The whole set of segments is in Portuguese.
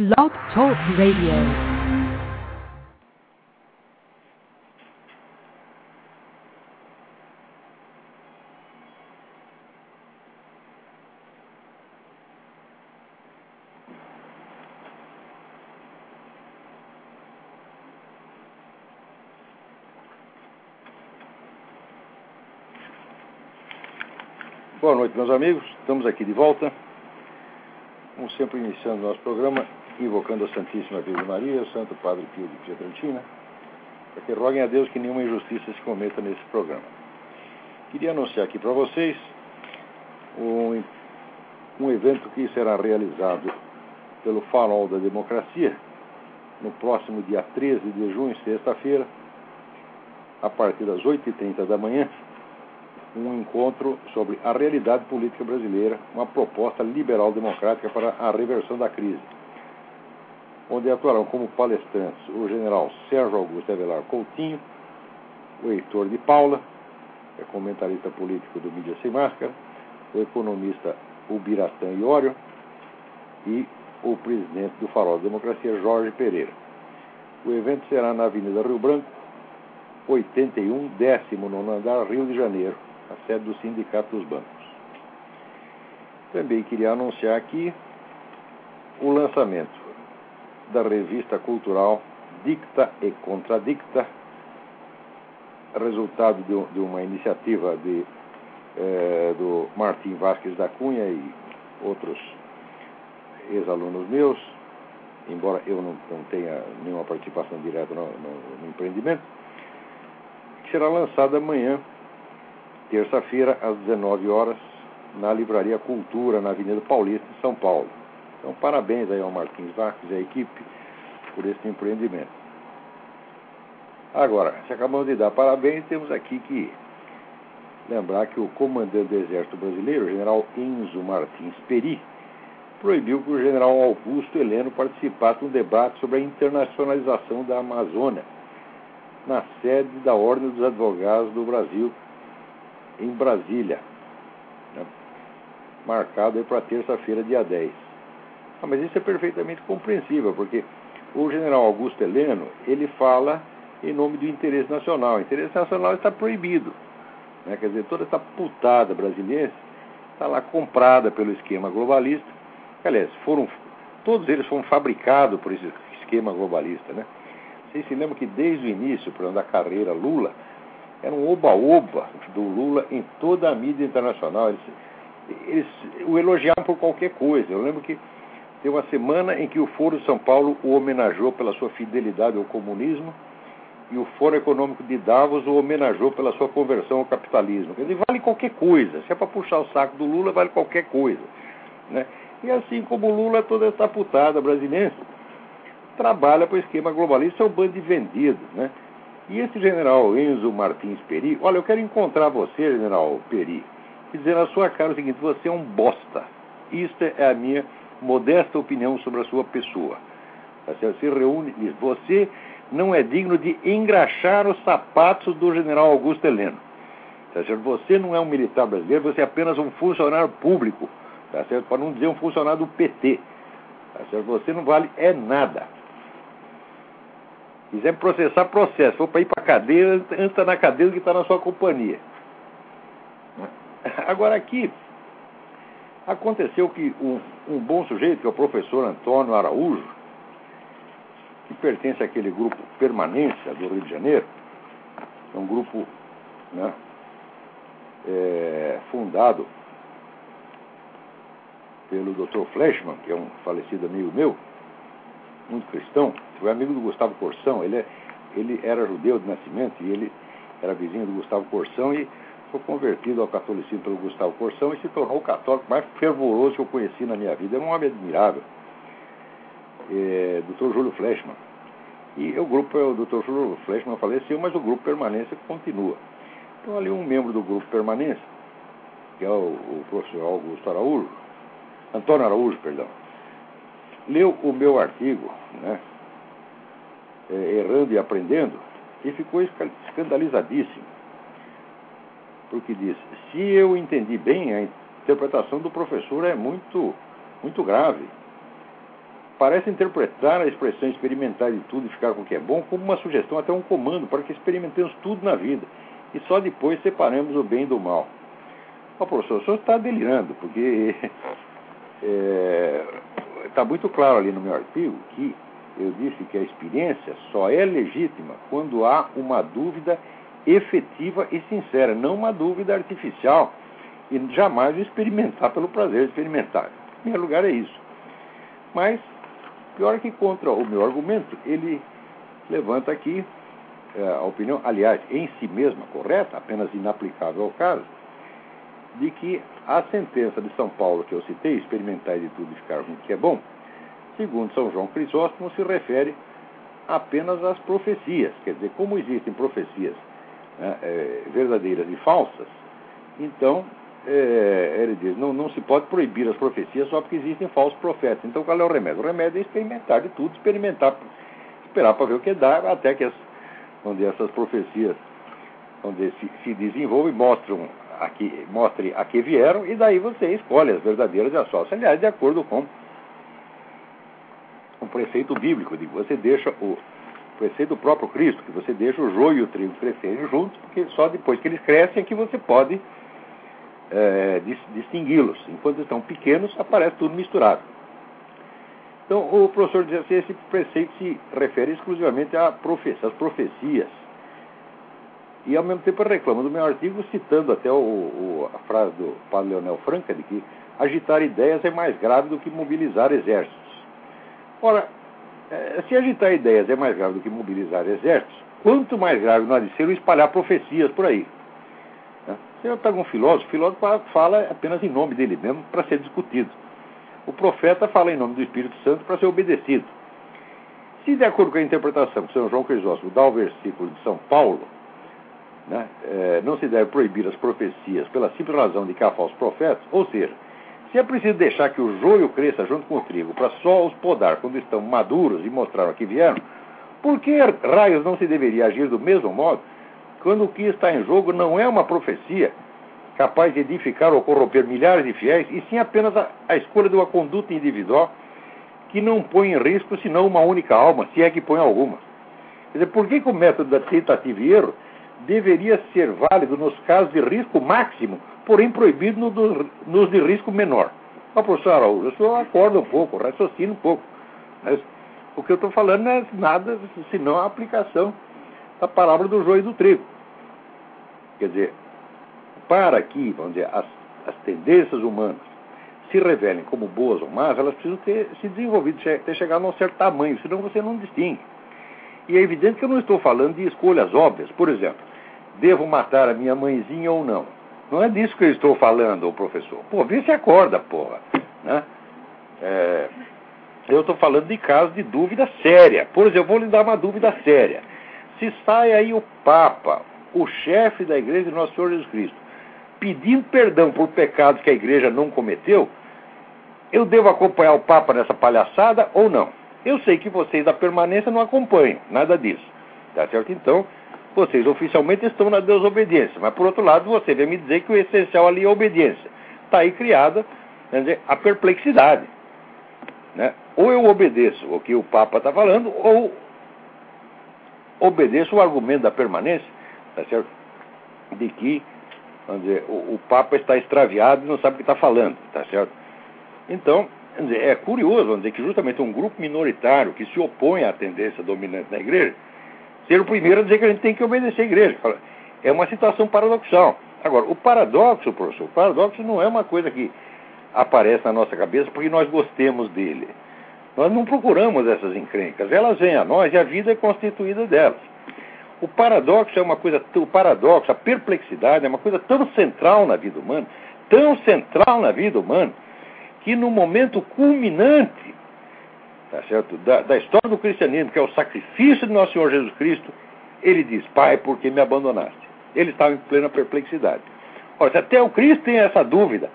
Blog Talk Radio. Boa noite, meus amigos. Estamos aqui de volta. Como sempre, iniciando nosso programa, invocando a Santíssima Virgem Maria, o Santo Padre Pio de Pietrantina, para que roguem a Deus que nenhuma injustiça se cometa nesse programa. Queria anunciar aqui para vocês um, um evento que será realizado pelo Farol da Democracia no próximo dia 13 de junho, sexta-feira, a partir das 8h30 da manhã, um encontro sobre a realidade política brasileira, uma proposta liberal-democrática para a reversão da crise, onde atuarão como palestrantes o general Sérgio Augusto Avelar Coutinho, o Heitor de Paula, é comentarista político do Mídia Sem Máscara, o economista Ubiratã Iório e o presidente do Farol da Democracia, Jorge Pereira. O evento será na Avenida Rio Branco, 81, 19 andar, Rio de Janeiro, a sede do Sindicato dos Bancos. Também queria anunciar aqui o lançamento da revista cultural Dicta e Contradicta, resultado de, de uma iniciativa de, eh, do Martim Vasques da Cunha e outros ex-alunos meus, embora eu não, não, tenha nenhuma participação direta no, no, no empreendimento, que será lançada amanhã terça-feira, às 19 horas, na Livraria Cultura, na Avenida Paulista, em São Paulo. Então, parabéns aí ao Martins Marques e à equipe por esse empreendimento. Agora, se acabamos de dar parabéns, temos aqui que lembrar que o comandante do Exército Brasileiro, o general Enzo Martins Peri, proibiu que o general Augusto Heleno participasse de um debate sobre a internacionalização da Amazônia, na sede da Ordem dos Advogados do Brasil, em Brasília, né? marcado para terça-feira, dia 10. Ah, mas isso é perfeitamente compreensível, porque o general Augusto Heleno, ele fala em nome do interesse nacional. O interesse nacional está proibido. Né? Quer dizer, toda essa putada brasileira está lá comprada pelo esquema globalista. Aliás, foram, todos eles foram fabricados por esse esquema globalista. Né? Vocês se lembram que desde o início, por da carreira Lula, era um oba-oba do Lula em toda a mídia internacional. Eles, eles o elogiavam por qualquer coisa. Eu lembro que tem uma semana em que o Foro de São Paulo o homenageou pela sua fidelidade ao comunismo e o Fórum Econômico de Davos o homenageou pela sua conversão ao capitalismo. Quer dizer, vale qualquer coisa. Se é para puxar o saco do Lula, vale qualquer coisa. Né? E assim como o Lula, toda essa putada brasileira trabalha para o esquema globalista, é um bando de vendidos. Né? E esse general Enzo Martins Peri, olha, eu quero encontrar você, general Peri, e dizer na sua cara o seguinte: você é um bosta. Isto é a minha modesta opinião sobre a sua pessoa. Você se reúne, diz, você não é digno de engraxar os sapatos do general Augusto Heleno. Tá? Você não é um militar brasileiro, você é apenas um funcionário público, tá certo? para não dizer um funcionário do PT. Tá? Você não vale é nada. Quiser processar, processo. For para ir para a cadeia, entra na cadeia que está na sua companhia. Agora aqui, aconteceu que um, um, bom sujeito, que é o professor Antônio Araújo, que pertence àquele grupo Permanência do Rio de Janeiro, é um grupo né, é, fundado pelo Dr. Fleshman, que é um falecido amigo meu, muito cristão, foi amigo do Gustavo Corsão, ele, é, ele era judeu de nascimento e ele era vizinho do Gustavo Corsão e foi convertido ao catolicismo pelo Gustavo Corsão e se tornou o católico mais fervoroso que eu conheci na minha vida. É um homem admirável, é, Dr. Júlio Fleshman. E o grupo, o Dr. Júlio Fleshman faleceu, mas o grupo Permanência continua. Então ali um membro do grupo Permanência, que é o, o professor Augusto Araújo, Antônio Araújo, perdão, leu o meu artigo, né, é, errando e aprendendo, e ficou escandalizadíssimo. Porque diz: se eu entendi bem, a interpretação do professor é muito, muito grave. parece interpretar a expressão experimentar de tudo e ficar com o que é bom como uma sugestão, até um comando, para que experimentemos tudo na vida e só depois separemos o bem do mal. O professor, o senhor está delirando, porque está é, muito claro ali no meu artigo que eu disse que a experiência só é legítima quando há uma dúvida efetiva e sincera, não uma dúvida artificial e jamais experimentar pelo prazer de experimentar. Em primeiro lugar é isso. Mas, pior que contra o meu argumento, ele levanta aqui é, a opinião, aliás, em si mesma correta, apenas inaplicável ao caso, de que a sentença de São Paulo que eu citei, experimentar de tudo e ficar com o que é bom, segundo São João Crisóstomo, se refere apenas às profecias. Quer dizer, como existem profecias né, é, verdadeiras e falsas, então é, ele diz, não, não se pode proibir as profecias só porque existem falsos profetas. Então qual é o remédio? O remédio é experimentar de tudo, experimentar, esperar para ver o que dá, até que as, onde essas profecias onde se, se desenvolvem mostram a que, mostre a que vieram, e daí você escolhe as verdadeiras e as falsas. Aliás, de acordo com o preceito bíblico, de você deixa o preceito do próprio Cristo, que você deixa o joio e o trigo crescerem juntos, porque só depois que eles crescem é que você pode é, distingui-los. Enquanto estão pequenos, aparece tudo misturado. Então, o professor diz assim, esse preceito se refere exclusivamente às profecias. E, ao mesmo tempo, reclama do meu artigo, citando até o, o, a frase do padre Leonel Franca, de que agitar ideias é mais grave do que mobilizar exércitos. Ora, se agitar ideias é mais grave do que mobilizar exércitos, quanto mais grave não há de ser o espalhar profecias por aí. Você pega um filósofo, o filósofo fala apenas em nome dele mesmo para ser discutido. O profeta fala em nome do Espírito Santo para ser obedecido. Se, de acordo com a interpretação que São João Crisóstomo dá ao versículo de São Paulo, né, é, não se deve proibir as profecias pela simples razão de que há falsos profetas, ou seja, se é preciso deixar que o joio cresça junto com o trigo para só os podar quando estão maduros e mostrar a que vieram, por que raios não se deveria agir do mesmo modo quando o que está em jogo não é uma profecia capaz de edificar ou corromper milhares de fiéis, e sim apenas a, a escolha de uma conduta individual que não põe em risco senão uma única alma, se é que põe alguma. Quer dizer, por que, que o método da tentativa e erro deveria ser válido nos casos de risco máximo, porém proibido no do, nos de risco menor? Ah, professor Araújo, o senhor acorda um pouco, raciocina um pouco. Mas o que eu estou falando não é nada senão a aplicação da palavra do joio e do trigo. Quer dizer, para que, vamos dizer, as, as tendências humanas se revelem como boas ou más, elas precisam ter se desenvolvido, ter chegado a um certo tamanho, senão você não distingue. E é evidente que eu não estou falando de escolhas óbvias. Por exemplo, devo matar a minha mãezinha ou não? Não é disso que eu estou falando, professor. Pô, vê se acorda, porra. Né? É, eu estou falando de casos de dúvida séria. Por exemplo, eu vou lhe dar uma dúvida séria. Se sai aí o Papa, o chefe da igreja de Nosso Senhor Jesus Cristo, pedindo perdão por pecados que a igreja não cometeu, eu devo acompanhar o Papa nessa palhaçada ou não? Eu sei que vocês da permanência não acompanham, nada disso. Tá certo? Então, vocês oficialmente estão na desobediência. Mas, por outro lado, você vem me dizer que o essencial ali é a obediência. Está aí criada dizer, a perplexidade. Né? Ou eu obedeço o que o Papa está falando, ou obedeço o argumento da permanência, tá certo? De que, vamos dizer, o, o Papa está extraviado e não sabe o que está falando, tá certo? Então, dizer, é curioso, dizer, que justamente um grupo minoritário que se opõe à tendência dominante na igreja, ser o primeiro a dizer que a gente tem que obedecer a igreja. É uma situação paradoxal. Agora, o paradoxo, professor, o paradoxo não é uma coisa que aparece na nossa cabeça porque nós gostemos dele. Nós não procuramos essas encrencas, elas vêm a nós e a vida é constituída delas. O paradoxo é uma coisa, o paradoxo, a perplexidade é uma coisa tão central na vida humana, tão central na vida humana, que no momento culminante tá certo? Da, da história do cristianismo, que é o sacrifício de nosso Senhor Jesus Cristo, ele diz, Pai, por que me abandonaste? Ele estava em plena perplexidade. Ora, se até o Cristo tem essa dúvida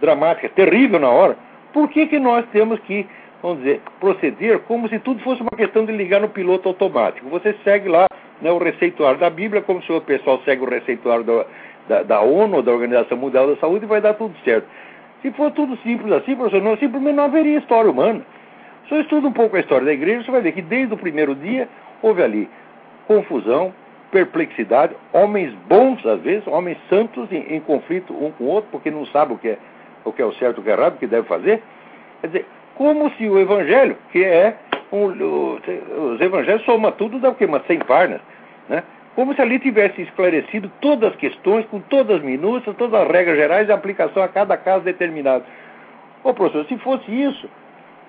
dramática, terrível na hora, por que, que nós temos que vamos dizer, proceder como se tudo fosse uma questão de ligar no piloto automático. Você segue lá né, o receituário da Bíblia, como se o pessoal segue o receituário do, da, da ONU, da Organização Mundial da Saúde, e vai dar tudo certo. Se for tudo simples assim, professor, não, simplesmente não haveria história humana. Se você estuda um pouco a história da igreja, você vai ver que desde o primeiro dia houve ali confusão, perplexidade, homens bons, às vezes, homens santos em, em conflito um com o outro, porque não sabem o que é o que é o certo o que é errado, o que deve fazer. Quer dizer, como se o evangelho, que é um, os evangelhos somam tudo dá o quê? Umas 100 páginas, né? Como se ali tivesse esclarecido todas as questões, com todas as minúcias, todas as regras gerais e aplicação a cada caso determinado. Ô professor, se fosse isso,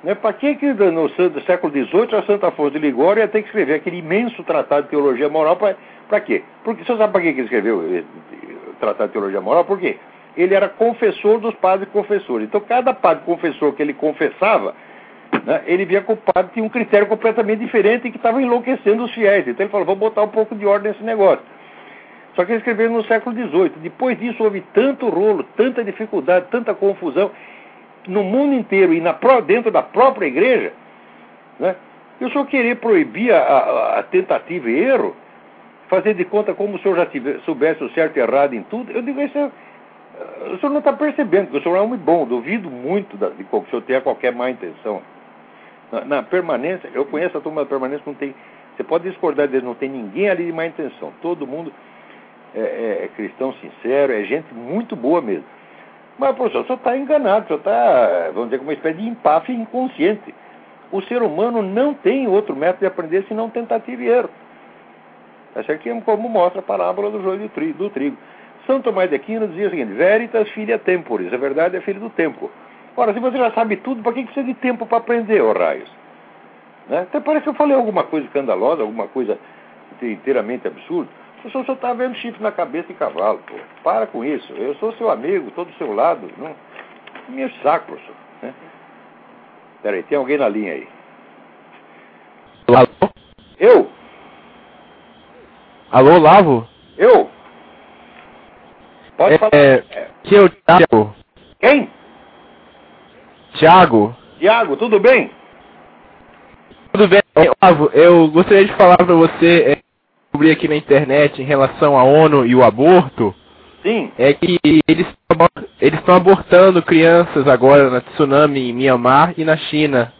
né, para que, que no século XVIII a Santa Afonso de Ligório ia ter que escrever aquele imenso tratado de teologia moral? Para quê? Porque você sabe para que ele escreveu o tratado de teologia moral? Por quê? Ele era confessor dos padres confessores. Então, cada padre confessor que ele confessava, né, ele via que o padre tinha um critério completamente diferente e que estava enlouquecendo os fiéis. Então, ele falou: vou botar um pouco de ordem nesse negócio. Só que ele escreveu no século XVIII. Depois disso, houve tanto rolo, tanta dificuldade, tanta confusão no mundo inteiro e na, dentro da própria igreja, né? eu só querer proibir a, a, a, tentativa e erro, fazer de conta como o senhor já soubesse o certo e errado em tudo, eu digo, isso é, o senhor não está percebendo que o senhor é um homem bom, duvido muito da, de que o senhor tenha qualquer má intenção. Na, na, permanência, eu conheço a turma da permanência, não tem, você pode discordar deles, não tem ninguém ali de má intenção, todo mundo é, é, é cristão sincero, é gente muito boa mesmo. Mas, professor, o senhor está enganado, o senhor está, vamos dizer, com uma espécie de empáfia inconsciente. O ser humano não tem outro método de aprender senão tentativa e erro. Essa aqui é como mostra a parábola do joio do trigo. São Tomás de Aquino dizia o seguinte: Veritas filha temporis. A verdade é filho do tempo. Ora, se você já sabe tudo, para que precisa de tempo para aprender, ô raios? Né? Até parece que eu falei alguma coisa escandalosa, alguma coisa inteiramente absurda. O senhor só está vendo chifre na cabeça de cavalo, pô. Para com isso. Eu sou seu amigo, estou do seu lado. Não me saco, professor. Né? Peraí, tem alguém na linha aí. Alô? Eu? Alô, Lavo? Eu? Pode é, falar. É, que é o Thiago. Quem? Thiago. Thiago, tudo bem? Tudo bem. Lavo, eu gostaria de falar para você... É descobri aqui na internet em relação à ONU e o aborto Sim. é que eles eles estão abortando crianças agora na tsunami em Myanmar e na China.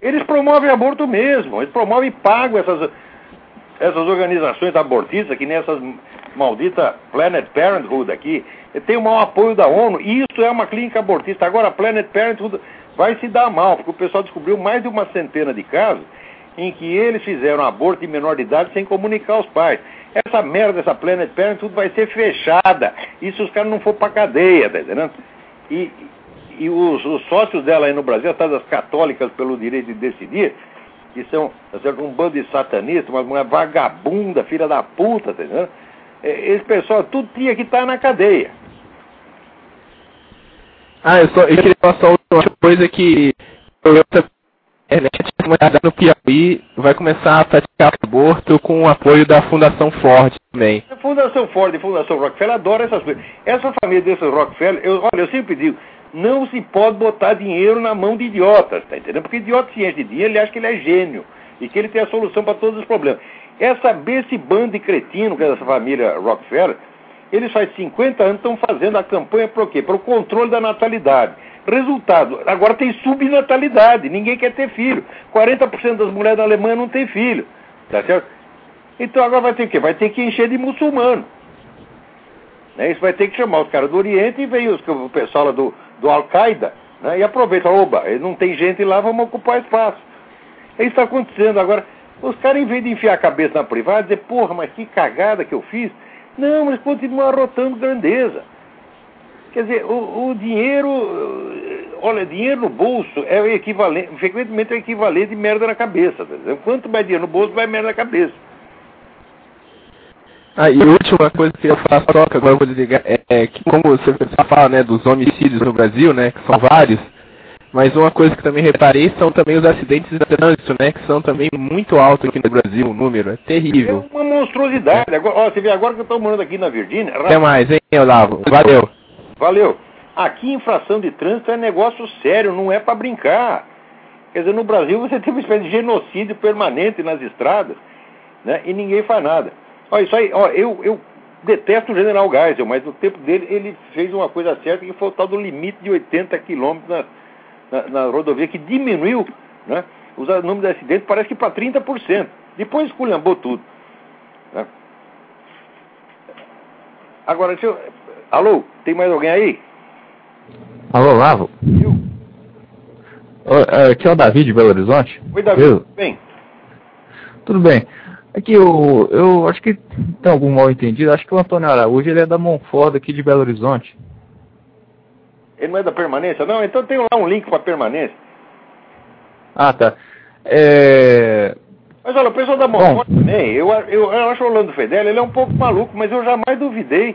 Eles promovem aborto mesmo, eles promovem e pagam essas, essas organizações abortistas, que nem essas maldita Planet Parenthood aqui, tem o maior apoio da ONU, e isso é uma clínica abortista. Agora, a Planet Parenthood vai se dar mal, porque o pessoal descobriu mais de uma centena de casos em que eles fizeram aborto de menor de idade sem comunicar aos pais. Essa merda, essa Planet Parent, tudo vai ser fechada. Isso os caras não for pra cadeia, tá entendendo? E, e os, os, sócios dela aí no Brasil, as católicas pelo direito de decidir, que são tá certo, um bando de satanistas, uma mulher vagabunda, filha da puta, tá entendendo? É, esse pessoal tudo tinha que estar tá na cadeia. Ah, eu, só, eu queria só uma coisa que internet no Piauí vai começar a praticar aborto com o apoio da Fundação Ford também. A Fundação Ford e a Fundação Rockefeller adoram essas coisas. Essa família desses Rockefeller, eu, olha, eu sempre digo, não se pode botar dinheiro na mão de idiotas, tá entendendo? Porque idiota ciente de dinheiro, ele acha que ele é gênio e que ele tem a solução para todos os problemas. Essa, esse bando de cretino que é essa família Rockefeller, eles faz 50 anos estão fazendo a campanha para o quê? Para o controle da natalidade. Resultado, agora tem subnatalidade, ninguém quer ter filho. 40% das mulheres da Alemanha não tem filho. Tá certo? Então agora vai ter o quê? Vai ter que encher de muçulmano. Né? Isso vai ter que chamar os caras do Oriente e veio o pessoal lá do, do Al-Qaeda né? e aproveita, oba, não tem gente lá, vamos ocupar espaço. É isso está acontecendo. Agora, os caras, em vez de enfiar a cabeça na privada, dizer, porra, mas que cagada que eu fiz, não, mas continuam arrotando grandeza. Quer dizer, o, o, dinheiro, olha, dinheiro no bolso é o equivalente, frequentemente é o equivalente de merda na cabeça. Tá Quanto mais dinheiro no bolso, mais merda na cabeça. Ah, e a última coisa que eu faço troca, agora eu vou desligar, é, é que como você fala, né, dos homicídios no Brasil, né, que são vários, mas uma coisa que também reparei são também os acidentes de trânsito, né? Que são também muito altos aqui no Brasil, o número. É terrível. É uma monstruosidade. Agora, ó, você vê agora que eu estou morando aqui na Virgínia. Até mais, hein, Olavo? Valeu. Valeu. Aqui infração de trânsito é negócio sério, não é para brincar. Quer dizer, no Brasil você tem uma espécie de genocídio permanente nas estradas, né? E ninguém faz nada. Olha, isso aí, ó, eu, eu detesto o General Geisel, mas no tempo dele ele fez uma coisa certa que foi o tal do limite de 80 quilômetros na, na rodovia que diminuiu né, o número de acidentes, parece que para 30%. Depois esculhambou tudo. Né? Agora, deixa eu... Alô, tem mais alguém aí? Alô, Lavo? Eu? Aqui é o Davi de Belo Horizonte. Oi, Davi, eu... tudo bem? Tudo bem. Aqui eu, eu acho que tem algum mal entendido. Acho que o Antônio Araújo ele é da Monfort aqui de Belo Horizonte. Ele não é da permanência? Não, então tem lá um link para permanência. Ah, tá. É... Mas olha, o pessoal da Monfort também, eu, eu, eu acho o Orlando Fedeli, ele é um pouco maluco, mas eu jamais duvidei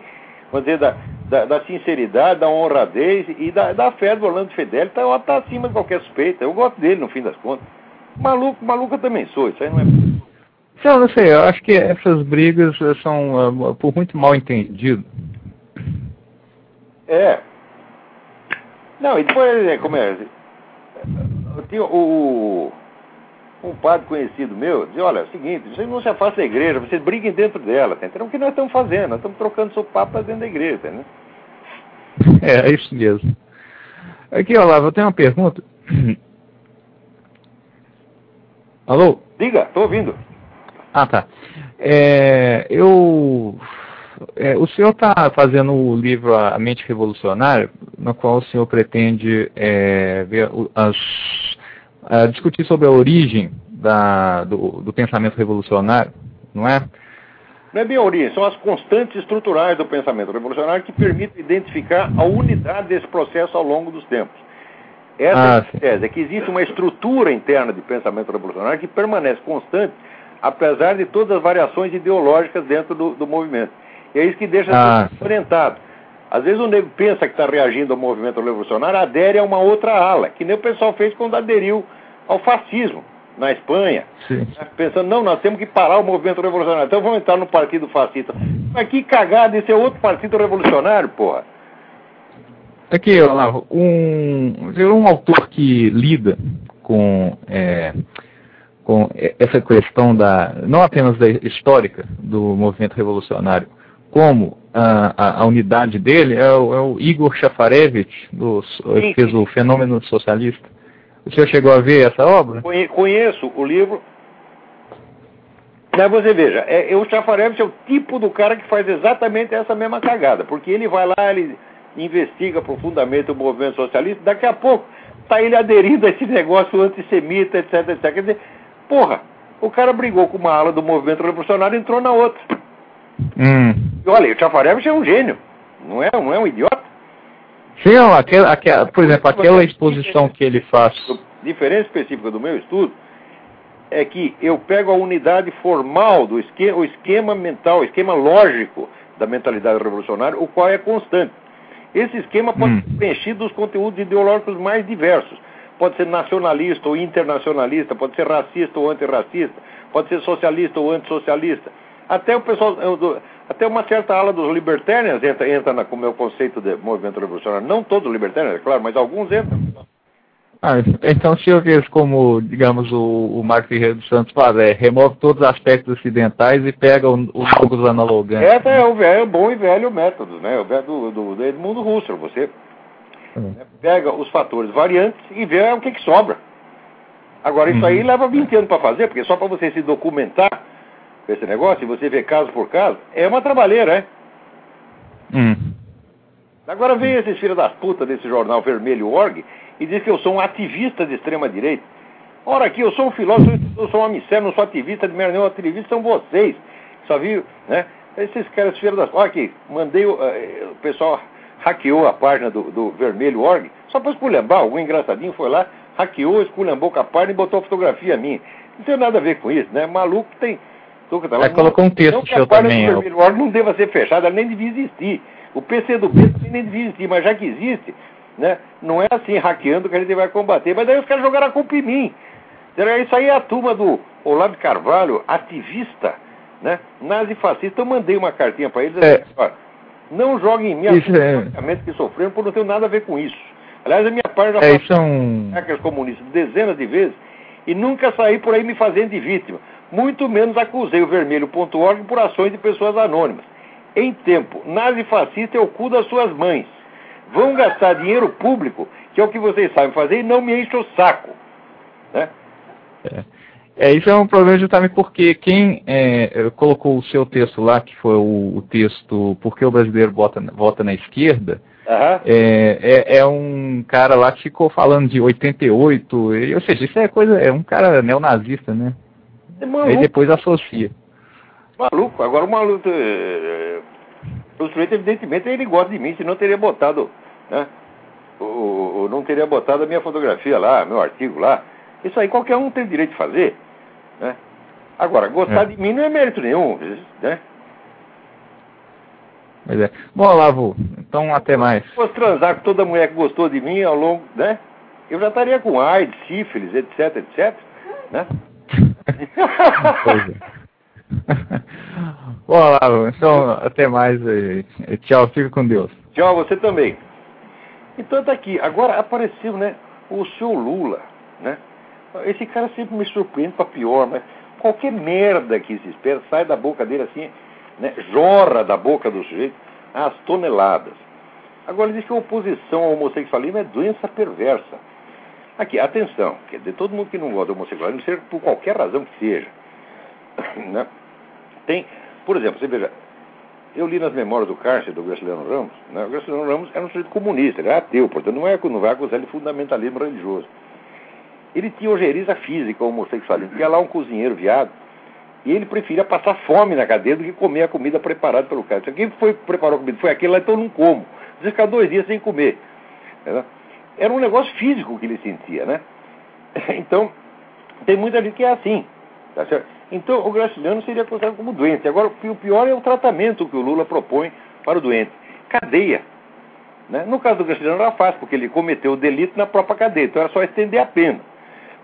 vamos dizer, da, da, da, sinceridade, da honradez e da, da fé do Orlando Fedeli, tá, tá acima de qualquer suspeita. Eu gosto dele, no fim das contas. Maluco, maluco eu também sou, isso aí não é. Não, não sei, eu acho que essas brigas são uh, por muito mal entendido. É. Não, e depois, é, como é? Tinha o, um padre conhecido meu dizia, olha, é o seguinte, vocês não se afastem da igreja, vocês briguem dentro dela, tá entendendo? O que nós estamos fazendo? Nós estamos trocando seu papo dentro da igreja, né? É, é isso mesmo. Aqui, Olavo, eu tenho uma pergunta. Alô? Diga, estou ouvindo. Ah, tá. É, eu, é, o senhor está fazendo o livro A Mente Revolucionária, no qual o senhor pretende é, ver as uh, discutir sobre a origem da, do, do, pensamento revolucionário, não é? Não é bem a origem, são as constantes estruturais do pensamento revolucionário que permitem identificar a unidade desse processo ao longo dos tempos. Essa ah, é a tese, é que existe uma estrutura interna de pensamento revolucionário que permanece constante, apesar de todas as variações ideológicas dentro do, do movimento. E é isso que deixa ah, orientado. Às vezes o nego pensa que está reagindo ao movimento revolucionário, adere a uma outra ala, que nem o pessoal fez quando aderiu ao fascismo na Espanha. Sim. Pensando, não, nós temos que parar o movimento revolucionário. Então vamos entrar no partido fascista. Mas que cagada, esse é outro partido revolucionário, porra. Aqui, Olavo, um, um autor que lida com, é, com essa questão da, não apenas da histórica do movimento revolucionário, como a, a, a unidade dele é o, é o Igor Shafarevich, do, que fez o Fenômeno Socialista. O senhor chegou a ver essa obra? Conheço o livro. Mas você veja, é, o Chafarevich é o tipo do cara que faz exatamente essa mesma cagada, porque ele vai lá, ele investiga profundamente o movimento socialista, daqui a pouco está ele aderindo a esse negócio antissemita, etc, etc. Quer dizer, porra, o cara brigou com uma ala do movimento revolucionário e entrou na outra. Hum. E olha, o Chafarevich é um gênio, não é, não é um idiota. Sim, aquela, aquela, por exemplo, aquela exposição que ele faz. A diferença específica do meu estudo é que eu pego a unidade formal do esquema, o esquema mental, o esquema lógico da mentalidade revolucionária, o qual é constante. Esse esquema pode hum. ser preenchido dos conteúdos ideológicos mais diversos. Pode ser nacionalista ou internacionalista, pode ser racista ou antirracista, pode ser socialista ou antissocialista. Até o pessoal, até uma certa ala dos libertarians entra, entra na, com o meu conceito de movimento revolucionário. Não todos os libertarians, é claro, mas alguns entram. Ah, então se eu vejo como, digamos, o, o Marcos Ferreira dos Santos faz, é, remove todos os aspectos ocidentais e pega os jogos analogantes. Esse é o velho, bom e velho método, né? O velho do, do, do Edmundo Husserl. Você hum. pega os fatores variantes e vê o que, que sobra. Agora, isso hum. aí leva 20 anos para fazer, porque só para você se documentar esse negócio, e você vê caso por caso, é uma trabalheira, é? Hum. Agora vem esses filhos das putas desse jornal Vermelho Org e diz que eu sou um ativista de extrema direita. Ora aqui, eu sou um filósofo, eu sou um mistério, não sou ativista de merda nenhuma, ativista são vocês. Só viu, né? Esses caras filhos das... Olha aqui, mandei, uh, o pessoal hackeou a página do, do Vermelho Org, só para esculhambar, algum engraçadinho foi lá, hackeou, esculhambou com a página e botou a fotografia minha. Não tem nada a ver com isso, né? Maluco tem Tá é, colocou um texto seu também. Não que a não deva ser fechada, ela nem devia existir. O PC do B nem devia existir, mas já que existe, né, não é assim hackeando que a gente vai combater. Mas daí os caras jogaram a culpa em mim. Isso aí é a turma do Olavo Carvalho, ativista, né, nazifascista. Eu mandei uma cartinha para eles é. assim, não joguem em mim é... que sofreram, porque não tem nada a ver com isso. Aliás, a minha página já é, são... comunistas dezenas de vezes e nunca saí por aí me fazendo de vítima muito menos acusei o vermelho.org por ações de pessoas anônimas. Em tempo, nazifascista é o cu das suas mães. Vão gastar dinheiro público que é o que vocês sabem fazer, e não me enche o saco. Né? É. É, isso é um problema justamente porque quem é, colocou o seu texto lá, que foi o, o texto Por que o brasileiro vota, vota na esquerda, uhum. é, é, é, um cara lá que ficou falando de 88, e, ou seja, isso é coisa, é um cara neonazista, né? É Aí depois associa. Maluco, agora o maluco. É, o sujeito, evidentemente, ele gosta de mim, senão teria botado, né? O, o, não teria botado a minha fotografia lá, meu artigo lá. Isso aí qualquer um tem direito de fazer. Né? Agora, gostar é. de mim não é mérito nenhum, né? Pois é. Bom, Lavo, então até mais. Se fosse transar com toda mulher que gostou de mim ao longo, né? Eu já estaria com AIDS, sífilis, etc, etc, né? É. Bom, Lavo, então até mais. Tchau, fica com Deus. Tchau, você também. Então tá aqui, agora apareceu, né, o senhor Lula, né? Esse cara sempre me surpreende para pior, mas qualquer merda que se espera sai da boca dele assim, né, jorra da boca do sujeito as toneladas. Agora ele diz que a oposição ao homossexualismo é doença perversa. Aqui, atenção, quer dizer, todo mundo que não gosta do homossexualismo, seja por qualquer razão que seja, né, tem, por exemplo, você veja, eu li nas memórias do cárcere do Graciliano Ramos, né, o Graciliano Ramos era um sujeito comunista, ele era ateu, portanto não, é, não vai acusar de fundamentalismo religioso. Ele tinha ojeriza física, homossexualismo. Tinha lá um cozinheiro viado. E ele preferia passar fome na cadeia do que comer a comida preparada pelo cara. Quem foi que preparou a comida? Foi aquele lá, então não como. Você ficar dois dias sem comer. Era um negócio físico que ele sentia, né? Então, tem muita gente que é assim. Tá certo? Então, o graciliano seria considerado como doente. Agora, o pior é o tratamento que o Lula propõe para o doente. Cadeia. Né? No caso do graciliano era fácil, porque ele cometeu o delito na própria cadeia. Então, era só estender a pena.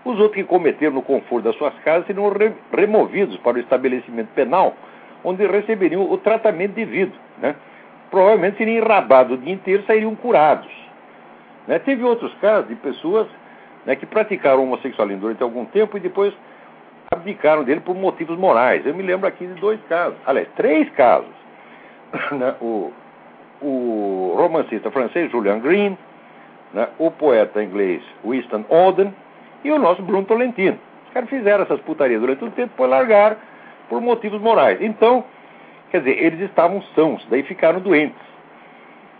Os outros que cometeram no conforto das suas casas seriam re removidos para o estabelecimento penal, onde receberiam o tratamento devido. Né? Provavelmente seriam enrabados o dia inteiro e sairiam curados. Né? Teve outros casos de pessoas né, que praticaram homossexualismo durante algum tempo e depois abdicaram dele por motivos morais. Eu me lembro aqui de dois casos, aliás, três casos. Né? O, o romancista francês Julian Green, né? o poeta inglês Winston Auden e o nosso Bruno Tolentino. Os caras fizeram essas putarias durante o tempo, depois largaram por motivos morais. Então, quer dizer, eles estavam sãos, daí ficaram doentes.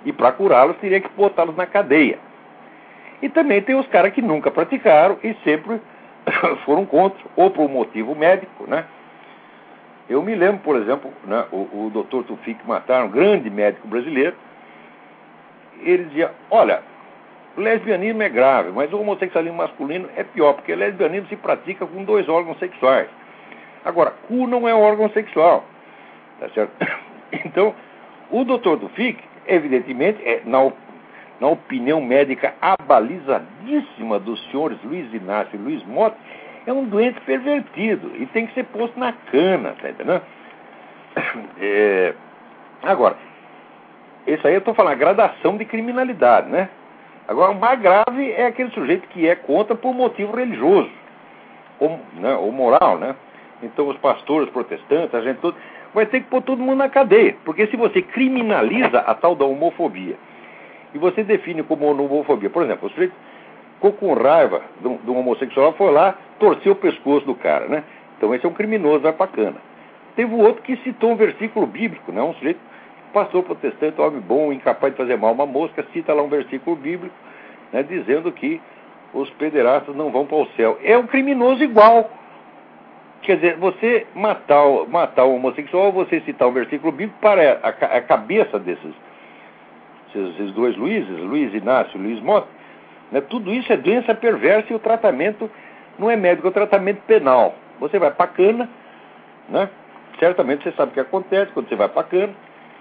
E para curá-los, teria que botá-los na cadeia. E também tem os caras que nunca praticaram e sempre foram contra, ou por um motivo médico, né? Eu me lembro, por exemplo, né, o, o Dr. Tufik Matar, um grande médico brasileiro, ele dizia, olha, lesbianismo é grave, mas o homossexualismo masculino é pior, porque lesbianismo se pratica com dois órgãos sexuais. Agora, cu não é órgão sexual. Tá certo? Então, o doutor do FIC, evidentemente, é, na, na opinião médica abalizadíssima dos senhores Luiz Inácio e Luiz Motta, é um doente pervertido e tem que ser posto na cana, tá entendendo? É, agora, isso aí eu estou falando, gradação de criminalidade, né? Agora, o mais grave é aquele sujeito que é contra por motivo religioso ou, né, ou moral, né? Então, os pastores protestantes, a gente todo, vai ter que pôr todo mundo na cadeia. Porque se você criminaliza a tal da homofobia e você define como homofobia, por exemplo, o sujeito ficou com raiva do, do homossexual, foi lá, torceu o pescoço do cara, né? Então, esse é um criminoso, vai pra cana. Teve outro que citou um versículo bíblico, né? Um sujeito pastor protestante, homem bom, incapaz de fazer mal uma mosca, cita lá um versículo bíblico, né, dizendo que os pederastas não vão para o céu. É um criminoso igual. Quer dizer, você matar, matar o homossexual, você citar um versículo bíblico para a, a cabeça desses, esses dois Luizes, Luiz Inácio e Luiz Mota, né, tudo isso é doença perversa e o tratamento não é médico, é o tratamento penal. Você vai para cana, né? certamente você sabe o que acontece quando você vai para cana,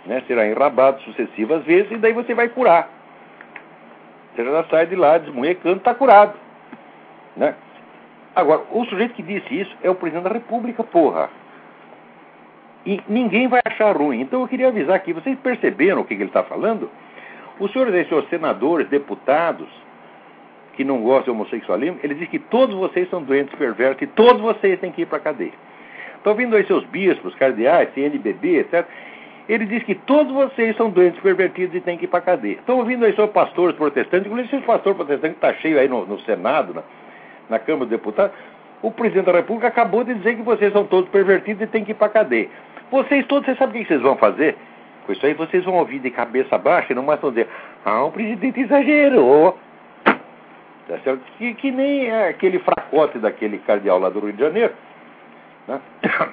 né? será enrabado sucessivas vezes e daí você vai curar. Você já sai de lá desmunhecando, está curado. Né? Agora, o sujeito que disse isso é o presidente da República, porra. E ninguém vai achar ruim. Então eu queria avisar aqui, vocês perceberam o que, que ele está falando? Os senhores aí, senhores senadores, deputados, que não gostam de homossexualismo, ele diz que todos vocês são doentes perversos e todos vocês têm que ir para a cadeia. Estão vindo aí seus bispos, cardeais, CNBB, etc. Ele diz que todos vocês são doentes pervertidos e têm que ir para a cadeia. Estão ouvindo aí sobre pastores protestantes, inclusive esse pastor protestante que está cheio aí no, no Senado, na, na Câmara dos Deputados. O presidente da República acabou de dizer que vocês são todos pervertidos e têm que ir para a cadeia. Vocês todos, vocês sabem o que vocês vão fazer? Com isso aí vocês vão ouvir de cabeça baixa e não mais vão dizer, ah, o presidente exagerou. Tá certo? Que, que nem é aquele fracote daquele cardeal lá do Rio de Janeiro, né?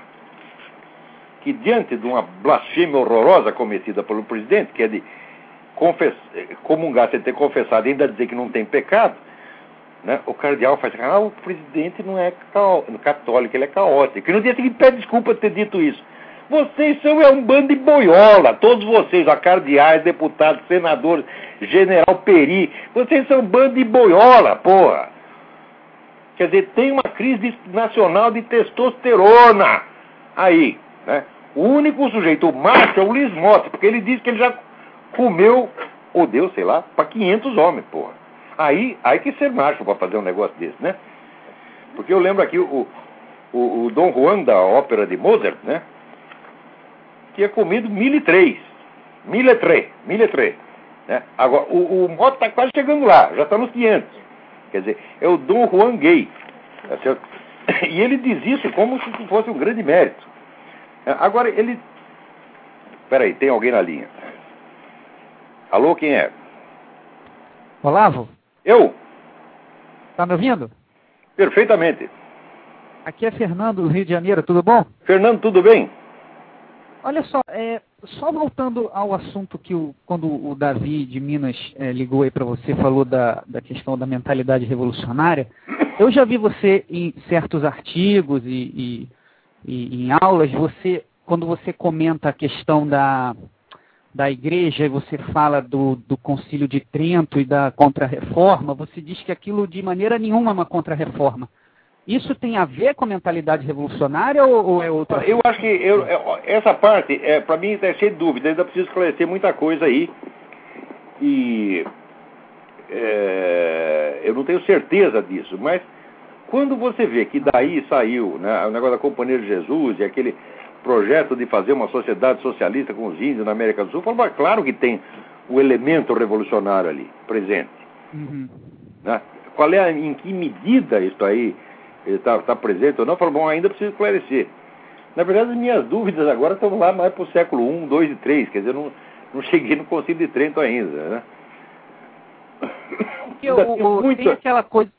que diante de uma blasfêmia horrorosa cometida pelo presidente, que é de confess... comungar sem ter confessado e ainda dizer que não tem pecado, né? o cardeal faz ah, o presidente não é católico, ele é caótico. E no dia seguinte pede desculpa por ter dito isso. Vocês são é um bando de boiola, todos vocês, a cardeais, deputados, senadores, general Peri, vocês são um bando de boiola, porra. Quer dizer, tem uma crise nacional de testosterona aí, né? O único sujeito o macho é o Luiz Mota, porque ele diz que ele já comeu, ou deu, sei lá, para 500 homens, porra. Aí, aí que ser macho para fazer um negócio desse, né? Porque eu lembro aqui o, o, o Dom Juan da ópera de Mozart, né? Tinha comido mil e três. Mil e três. Mil e três. Né? Agora, o, o Mota está quase chegando lá, já está nos 500. Quer dizer, é o Dom Juan Gay. Tá certo? E ele diz isso como se fosse um grande mérito. É, agora, ele. Peraí, tem alguém na linha. Alô, quem é? Olavo? Eu? Tá me ouvindo? Perfeitamente. Aqui é Fernando, do Rio de Janeiro, tudo bom? Fernando, tudo bem? Olha só, é, só voltando ao assunto que o, quando o Davi de Minas é, ligou aí para você, falou da, da questão da mentalidade revolucionária, eu já vi você em certos artigos e, e, e em aulas, você quando você comenta a questão da, da igreja e você fala do, do concílio de Trento e da contra-reforma, você diz que aquilo de maneira nenhuma é uma contra-reforma. Isso tem a ver com a mentalidade revolucionária ou, ou é outra? Eu acho que eu, essa parte, é, para mim, é de dúvida. Ainda preciso esclarecer muita coisa aí. E é, eu não tenho certeza disso. Mas quando você vê que daí saiu né, o negócio da Companhia de Jesus e aquele projeto de fazer uma sociedade socialista com os índios na América do Sul, falo, claro que tem o elemento revolucionário ali presente. Uhum. Né? Qual é, em que medida isso aí ele está tá presente ou não, falou, bom, ainda preciso esclarecer. Na verdade, as minhas dúvidas agora estão lá mais para o século I, II e III, quer dizer, não, não cheguei no Concílio de Trento ainda, né? Eu, o, muita, aquela coisa...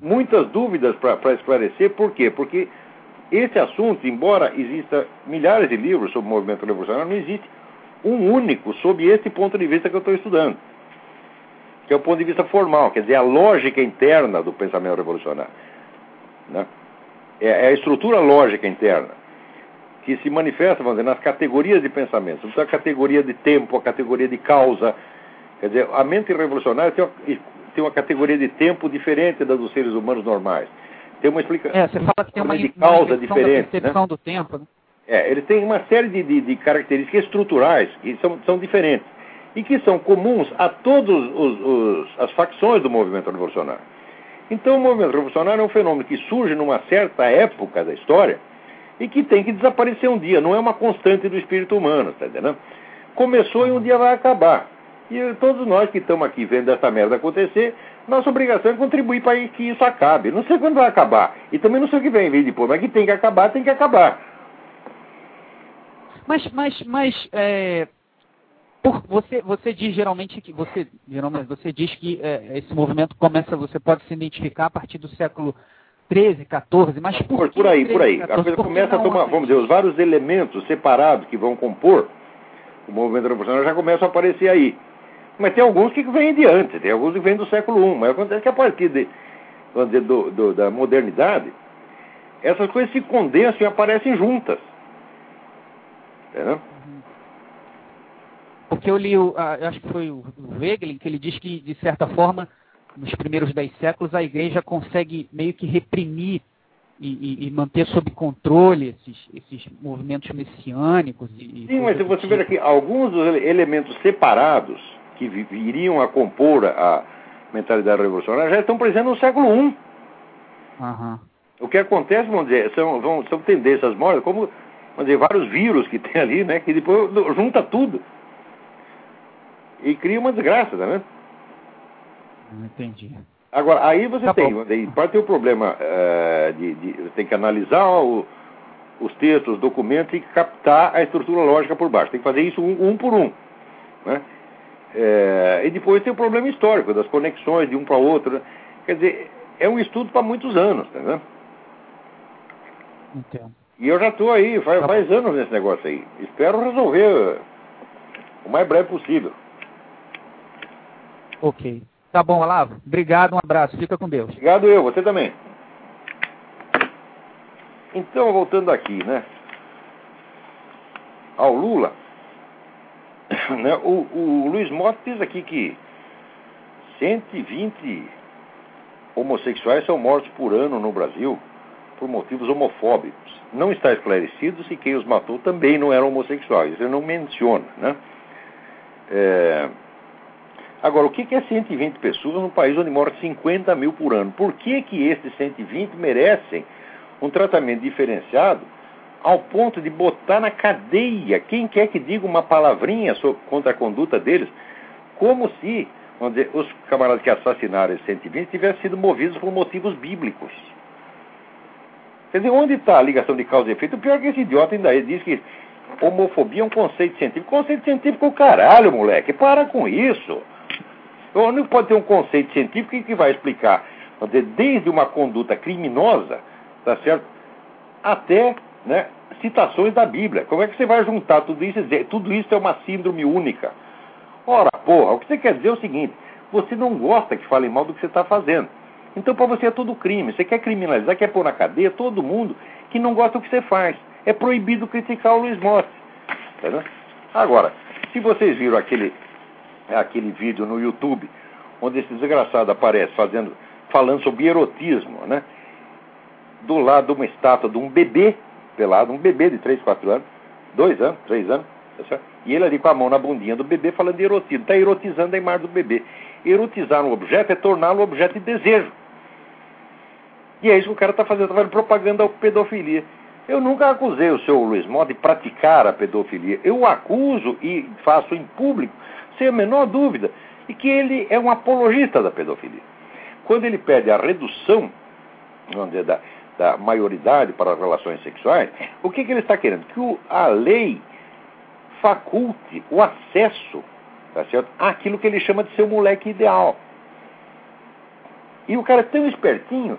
Muitas dúvidas para esclarecer, por quê? Porque esse assunto, embora exista milhares de livros sobre o movimento revolucionário, não existe um único sob esse ponto de vista que eu estou estudando, que é o ponto de vista formal, quer dizer, a lógica interna do pensamento revolucionário. Né? É, é a estrutura lógica interna que se manifesta, vamos dizer, nas categorias de pensamento. Então, a categoria de tempo, a categoria de causa. Quer dizer, a mente revolucionária tem uma, tem uma categoria de tempo diferente da dos seres humanos normais. Tem uma explicação. É, você fala que tem uma, de causa uma diferente. Da percepção né? do tempo, né? É, ele tem uma série de, de, de, características estruturais que são, são diferentes e que são comuns a todas as facções do movimento revolucionário. Então, o movimento revolucionário é um fenômeno que surge numa certa época da história e que tem que desaparecer um dia, não é uma constante do espírito humano, tá entendendo? Começou e um dia vai acabar. E todos nós que estamos aqui vendo essa merda acontecer, nossa obrigação é contribuir para que isso acabe. Não sei quando vai acabar. E também não sei o que vem vir depois, mas que tem que acabar, tem que acabar. Mas, mas, mas é, por, você, você diz geralmente que você geralmente você diz que é, esse movimento começa, você pode se identificar a partir do século 13, 14, mas por, por, por aí, 13, por aí. 14, a coisa começa a tomar, vamos dizer, os vários elementos separados que vão compor o movimento revolucionário já começam a aparecer aí. Mas tem alguns que vêm de antes, tem alguns que vêm do século I, mas acontece que a partir de, vamos dizer, do, do, da modernidade, essas coisas se condensam e aparecem juntas. Entendeu? Porque eu li, eu acho que foi o Wegelin, que ele diz que, de certa forma, nos primeiros dez séculos, a igreja consegue meio que reprimir e, e, e manter sob controle esses, esses movimentos messiânicos. E, Sim, mas se você tipo. ver aqui, alguns dos elementos separados que viriam a compor a mentalidade revolucionária já estão presentes no século I. Uhum. O que acontece, vamos dizer, são, vão, são tendências mortas, como vamos dizer, vários vírus que tem ali, né? Que depois junta tudo. E cria uma desgraça? Não entendi. Agora, aí você Tá tem, bom. pode ter o problema eh, de, de- Você tem que analisar o- os textos, os documentos e captar a estrutura lógica por baixo. Tem que fazer isso um, um por um. Né? Eh, e depois tem o problema histórico, das conexões de um para outro. né? Quer dizer, é um estudo para muitos anos, tá vendo? Entendo. E eu já estou aí, faz, Tá faz anos nesse negócio aí. Espero resolver o mais breve possível. Ok. Tá bom, Olavo. Obrigado, um abraço. Fica com Deus. Obrigado eu, você também. Então, voltando aqui, né? Ao Lula, né, o, o Luiz Mota diz aqui que 120 homossexuais são mortos por ano no Brasil por motivos homofóbicos. Não está esclarecido se quem os matou também não eram homossexuais. Ele não menciona, né? É, Agora, o que é 120 pessoas num país onde moram 50 mil por ano? Por que, que esses 120 merecem um tratamento diferenciado ao ponto de botar na cadeia quem quer que diga uma palavrinha sobre, contra a conduta deles, como se vamos dizer, os camaradas que assassinaram esses 120 tivessem sido movidos por motivos bíblicos? Quer dizer, onde está a ligação de causa e efeito? O pior é que esse idiota ainda diz que homofobia é um conceito científico. Conceito científico caralho, moleque. Para com isso. Então, não pode ter um conceito científico que vai explicar, dizer, desde uma conduta criminosa, tá certo? Até né, citações da Bíblia. Como é que você vai juntar tudo isso e dizer tudo isso é uma síndrome única? Ora, porra, o que você quer dizer é o seguinte: você não gosta que falem mal do que você está fazendo. Então, para você é tudo crime. Você quer criminalizar, quer pôr na cadeia todo mundo que não gosta do que você faz. É proibido criticar o Luiz. Entendeu? Agora, se vocês viram aquele, aquele vídeo no YouTube, onde esse desgraçado aparece fazendo, falando sobre erotismo, né? Do lado de uma estátua de um bebê pelado, um bebê de 3, 4 anos, 2 anos, 3 anos, tá e ele ali com a mão na bundinha do bebê falando de erotismo. Está erotizando a imagem do bebê. Erotizar um objeto é torná-lo objeto de desejo. E é isso que o cara está fazendo, está fazendo propaganda da pedofilia. Eu nunca acusei o seu Luiz Motta de praticar a pedofilia. Eu o acuso e faço em público, sem a menor dúvida, de que ele é um apologista da pedofilia. Quando ele pede a redução vamos dizer, da, da maioridade para as relações sexuais, o que, que ele está querendo? Que o, a lei faculte o acesso tá certo? àquilo que ele chama de seu moleque ideal. E o cara é tão espertinho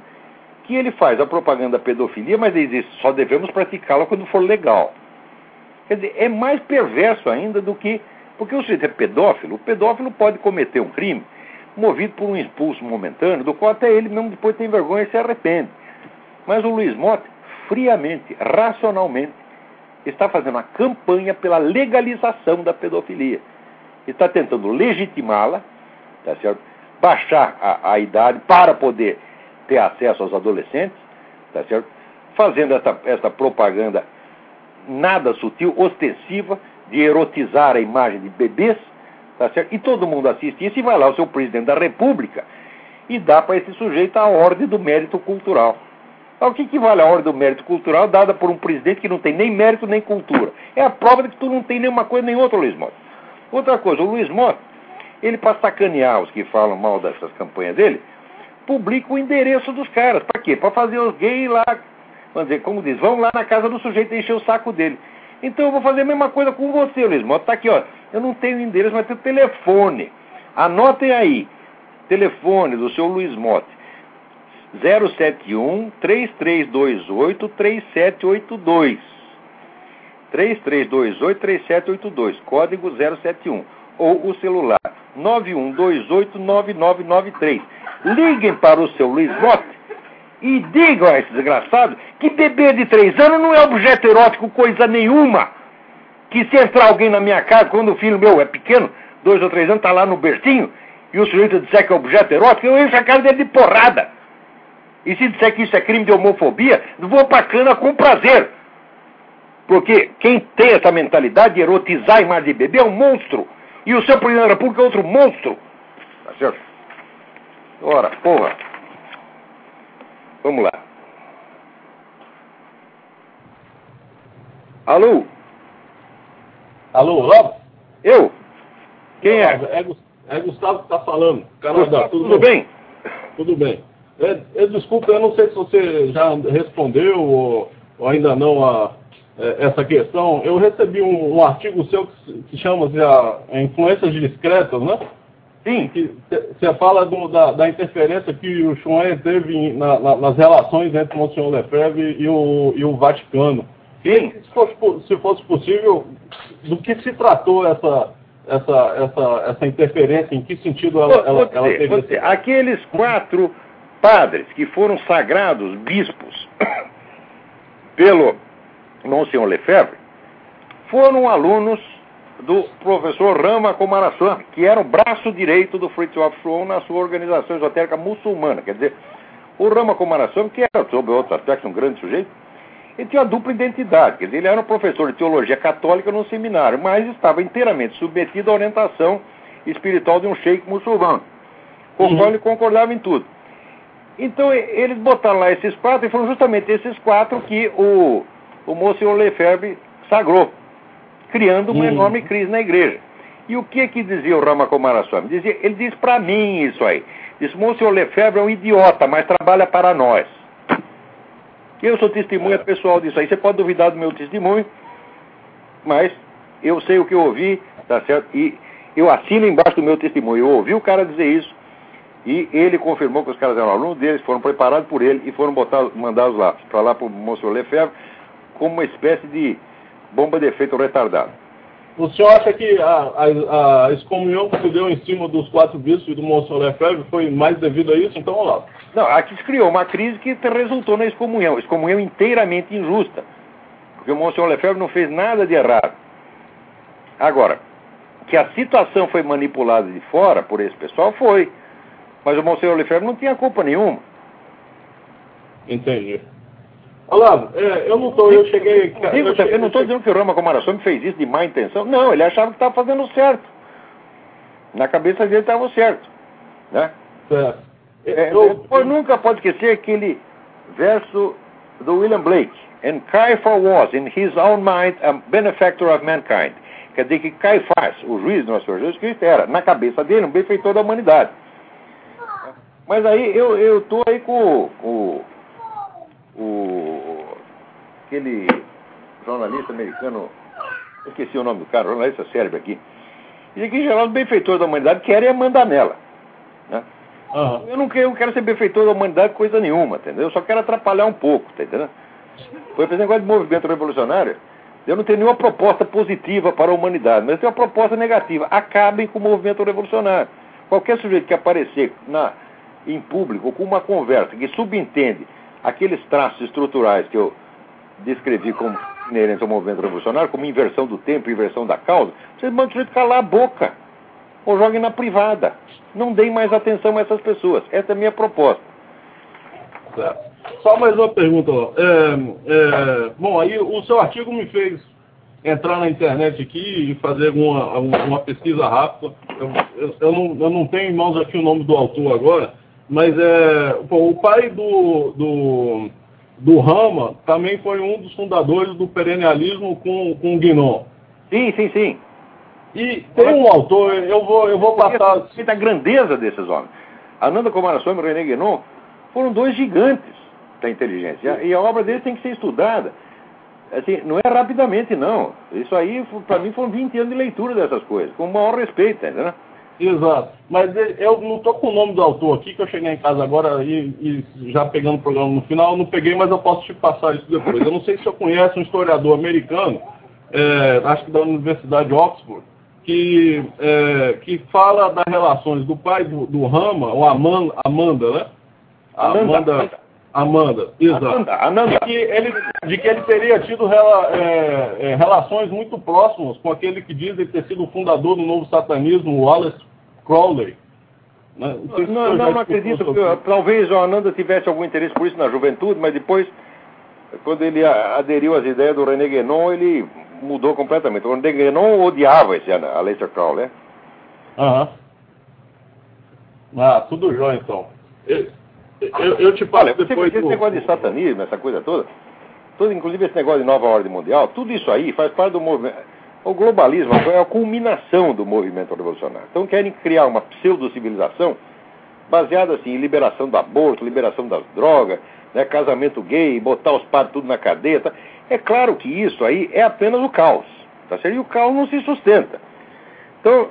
que ele faz a propaganda da pedofilia, mas ele diz só devemos praticá-la quando for legal. Quer dizer, é mais perverso ainda do que. Porque o sujeito é pedófilo, o pedófilo pode cometer um crime movido por um impulso momentâneo, do qual até ele mesmo depois tem vergonha e se arrepende. Mas o Luiz Motta, friamente, racionalmente, está fazendo uma campanha pela legalização da pedofilia. Está tentando legitimá-la, tá certo? baixar a, a idade para poder ter acesso aos adolescentes, tá certo? fazendo essa, essa propaganda nada sutil, ostensiva, de erotizar a imagem de bebês, tá certo? E todo mundo assiste isso e vai lá o seu presidente da República e dá para esse sujeito a ordem do mérito cultural. Então, o que, que vale a ordem do mérito cultural dada por um presidente que não tem nem mérito nem cultura? É a prova de que tu não tem nenhuma coisa nem outra, Luiz Mota. Outra coisa, o Luiz Mota, ele para sacanear os que falam mal dessas campanhas dele, publica o endereço dos caras. Para quê? Para fazer os gays lá, vamos dizer, como diz, vão lá na casa do sujeito e encher o saco dele. Então eu vou fazer a mesma coisa com você, Luiz Mota. Tá aqui, ó. Eu não tenho endereço, mas tenho telefone. Anotem aí. Telefone do seu Luiz Mota. 071 3328 3782. 3328 3782. Código 071. Ou o celular 9128 9993. Liguem para o seu Luiz Mota e digam a esse desgraçado que bebê de três anos não é objeto erótico coisa nenhuma. Que se entrar alguém na minha casa, quando o filho meu é pequeno, dois ou três anos, está lá no bercinho, e o sujeito disser que é objeto erótico, eu encho a cara dele de porrada. E se disser que isso é crime de homofobia, vou pra cana com prazer. Porque quem tem essa mentalidade de erotizar a imagem de bebê é um monstro. E o seu presidente da República é outro monstro. Tá certo? Ora, porra. Vamos lá. Alô? Alô, Rob? Eu? Quem é? É, é Gustavo que está falando. Canadá, Gustavo, tudo, tudo bem? Tudo bem. É, é, desculpa, eu não sei se você já respondeu ou, ou ainda não a, é, essa questão. Eu recebi um, um artigo seu que se chama a, Influências Discretas, né? Sim. Você fala do, da, da, interferência que o Chouin teve na, na, nas relações entre o Monsenhor Lefebvre e o, e o Vaticano. Sim. Se fosse, se fosse possível, do que se tratou essa, essa, essa, essa interferência? Em que sentido ela, ela, dizer, ela teve? Dizer, aqueles quatro padres que foram sagrados bispos pelo Monsenhor Lefebvre foram alunos do professor Rama Komarasan, que era o braço direito do Fritjof Schwann na sua organização esotérica muçulmana. Quer dizer, o Rama Komarasan, que era, sob outro aspecto, um grande sujeito, ele tinha uma dupla identidade. Quer dizer, ele era um professor de teologia católica no seminário, mas estava inteiramente submetido à orientação espiritual de um sheik muçulmano, com o qual ele concordava em tudo. Então, eles botaram lá esses quatro, e foram justamente esses quatro que o, o Monsenhor Lefebvre sagrou criando uma hum. enorme crise na igreja. E o que que dizia o Rama Kumaraswamy? Dizia, ele diz para mim isso aí. Diz, Monsenhor Lefebvre é um idiota, mas trabalha para nós. Eu sou testemunha pessoal disso aí. Você pode duvidar do meu testemunho, mas eu sei o que eu ouvi, tá certo? E eu assino embaixo do meu testemunho. Eu ouvi o cara dizer isso e ele confirmou que os caras eram alunos deles, foram preparados por ele e foram botados, mandados lá, para lá para o Monsenhor Lefebvre, como uma espécie de bomba de efeito retardado. O senhor acha que a, a, a excomunhão que se deu em cima dos quatro bispos do Monsenhor Lefebvre foi mais devido a isso? Então, lá. Não, aqui se criou uma crise que resultou na excomunhão. Excomunhão inteiramente injusta. Porque o Monsenhor Lefebvre não fez nada de errado. Agora, que a situação foi manipulada de fora por esse pessoal, foi. Mas o Monsenhor Lefebvre não tinha culpa nenhuma. Entendi. Olavo, é, eu não estou, eu cheguei. eu, eu, eu não estou dizendo que o Rama Comarasome fez isso de má intenção. Não, ele achava que estava fazendo certo. Na cabeça dele estava certo. Né? Certo. É, eu, eu, nunca pode esquecer aquele verso do William Blake. And Caiaphas was, in his own mind, a benefactor of mankind. Quer dizer que Caifás, o juiz do nosso Senhor Jesus Cristo, era, na cabeça dele, um benfeitor da humanidade. Mas aí eu estou aí com, com o, aquele jornalista americano, esqueci o nome do cara, jornalista cérebro aqui, diz que em geral os benfeitores da humanidade querem mandar nela. Né? Uhum. Eu, não quero, eu quero ser benfeitor da humanidade coisa nenhuma, entendeu? Eu só quero atrapalhar um pouco, tá entendendo? Por exemplo, negócio de movimento revolucionário, eu não tenho nenhuma proposta positiva para a humanidade, mas eu tenho uma proposta negativa. Acabem com o movimento revolucionário. Qualquer sujeito que aparecer na, em público com uma conversa que subentende aqueles traços estruturais que eu descrevi como inerentes ao movimento revolucionário, como inversão do tempo, inversão da causa, vocês mandam o sujeito calar a boca. Ou joguem na privada. Não deem mais atenção a essas pessoas. Essa é a minha proposta. Só mais uma pergunta. É, é, bom, aí o seu artigo me fez entrar na internet aqui e fazer uma, uma pesquisa rápida. Eu, eu, eu, não, eu não tenho em mãos aqui o nome do autor agora, mas é, pô, o pai do, do, do Rama também foi um dos fundadores do perennialismo com, com o Guinon. Sim, sim, sim. E tem um autor, eu vou, eu vou passar. A grandeza desses homens. Ananda Kumaraswamy e René Guinon foram dois gigantes da inteligência. E a obra deles tem que ser estudada. Assim, não é rapidamente, não. Isso aí, para mim, foram 20 anos de leitura dessas coisas, com o maior respeito, entendeu? Exato. Mas eu não estou com o nome do autor aqui, que eu cheguei em casa agora e, e, já pegando o programa no final, eu não peguei, mas eu posso te passar isso depois. Eu não sei se você conhece um historiador americano, é, acho que da Universidade de Oxford, que, é, que fala das relações do pai do, do Rama, ou Amanda, Amanda né? Amanda. Amanda, exato. Amanda, Amanda. De, que ele, de que ele teria tido rela, é, é, relações muito próximas com aquele que diz ter sido o fundador do novo satanismo, Wallace Crowley. Né? Não, não, não, não acredito. Que, talvez o Ananda tivesse algum interesse por isso na juventude, mas depois, quando ele aderiu às ideias do René Guénon, ele mudou completamente. O René Guénon odiava esse Aleister Crowley. Né? Aham. Ah, tudo jóia então. Eu, eu, eu te falo depois. Esse negócio de satanismo, essa coisa toda, todo, inclusive esse negócio de nova ordem mundial, tudo isso aí faz parte do movimento. O globalismo é a culminação do movimento revolucionário. Então querem criar uma pseudo-civilização baseada assim, em liberação do aborto, liberação das drogas, né, casamento gay, botar os padres tudo na cadeia. Tá? É claro que isso aí é apenas o caos. Tá certo? E o caos não se sustenta. Então,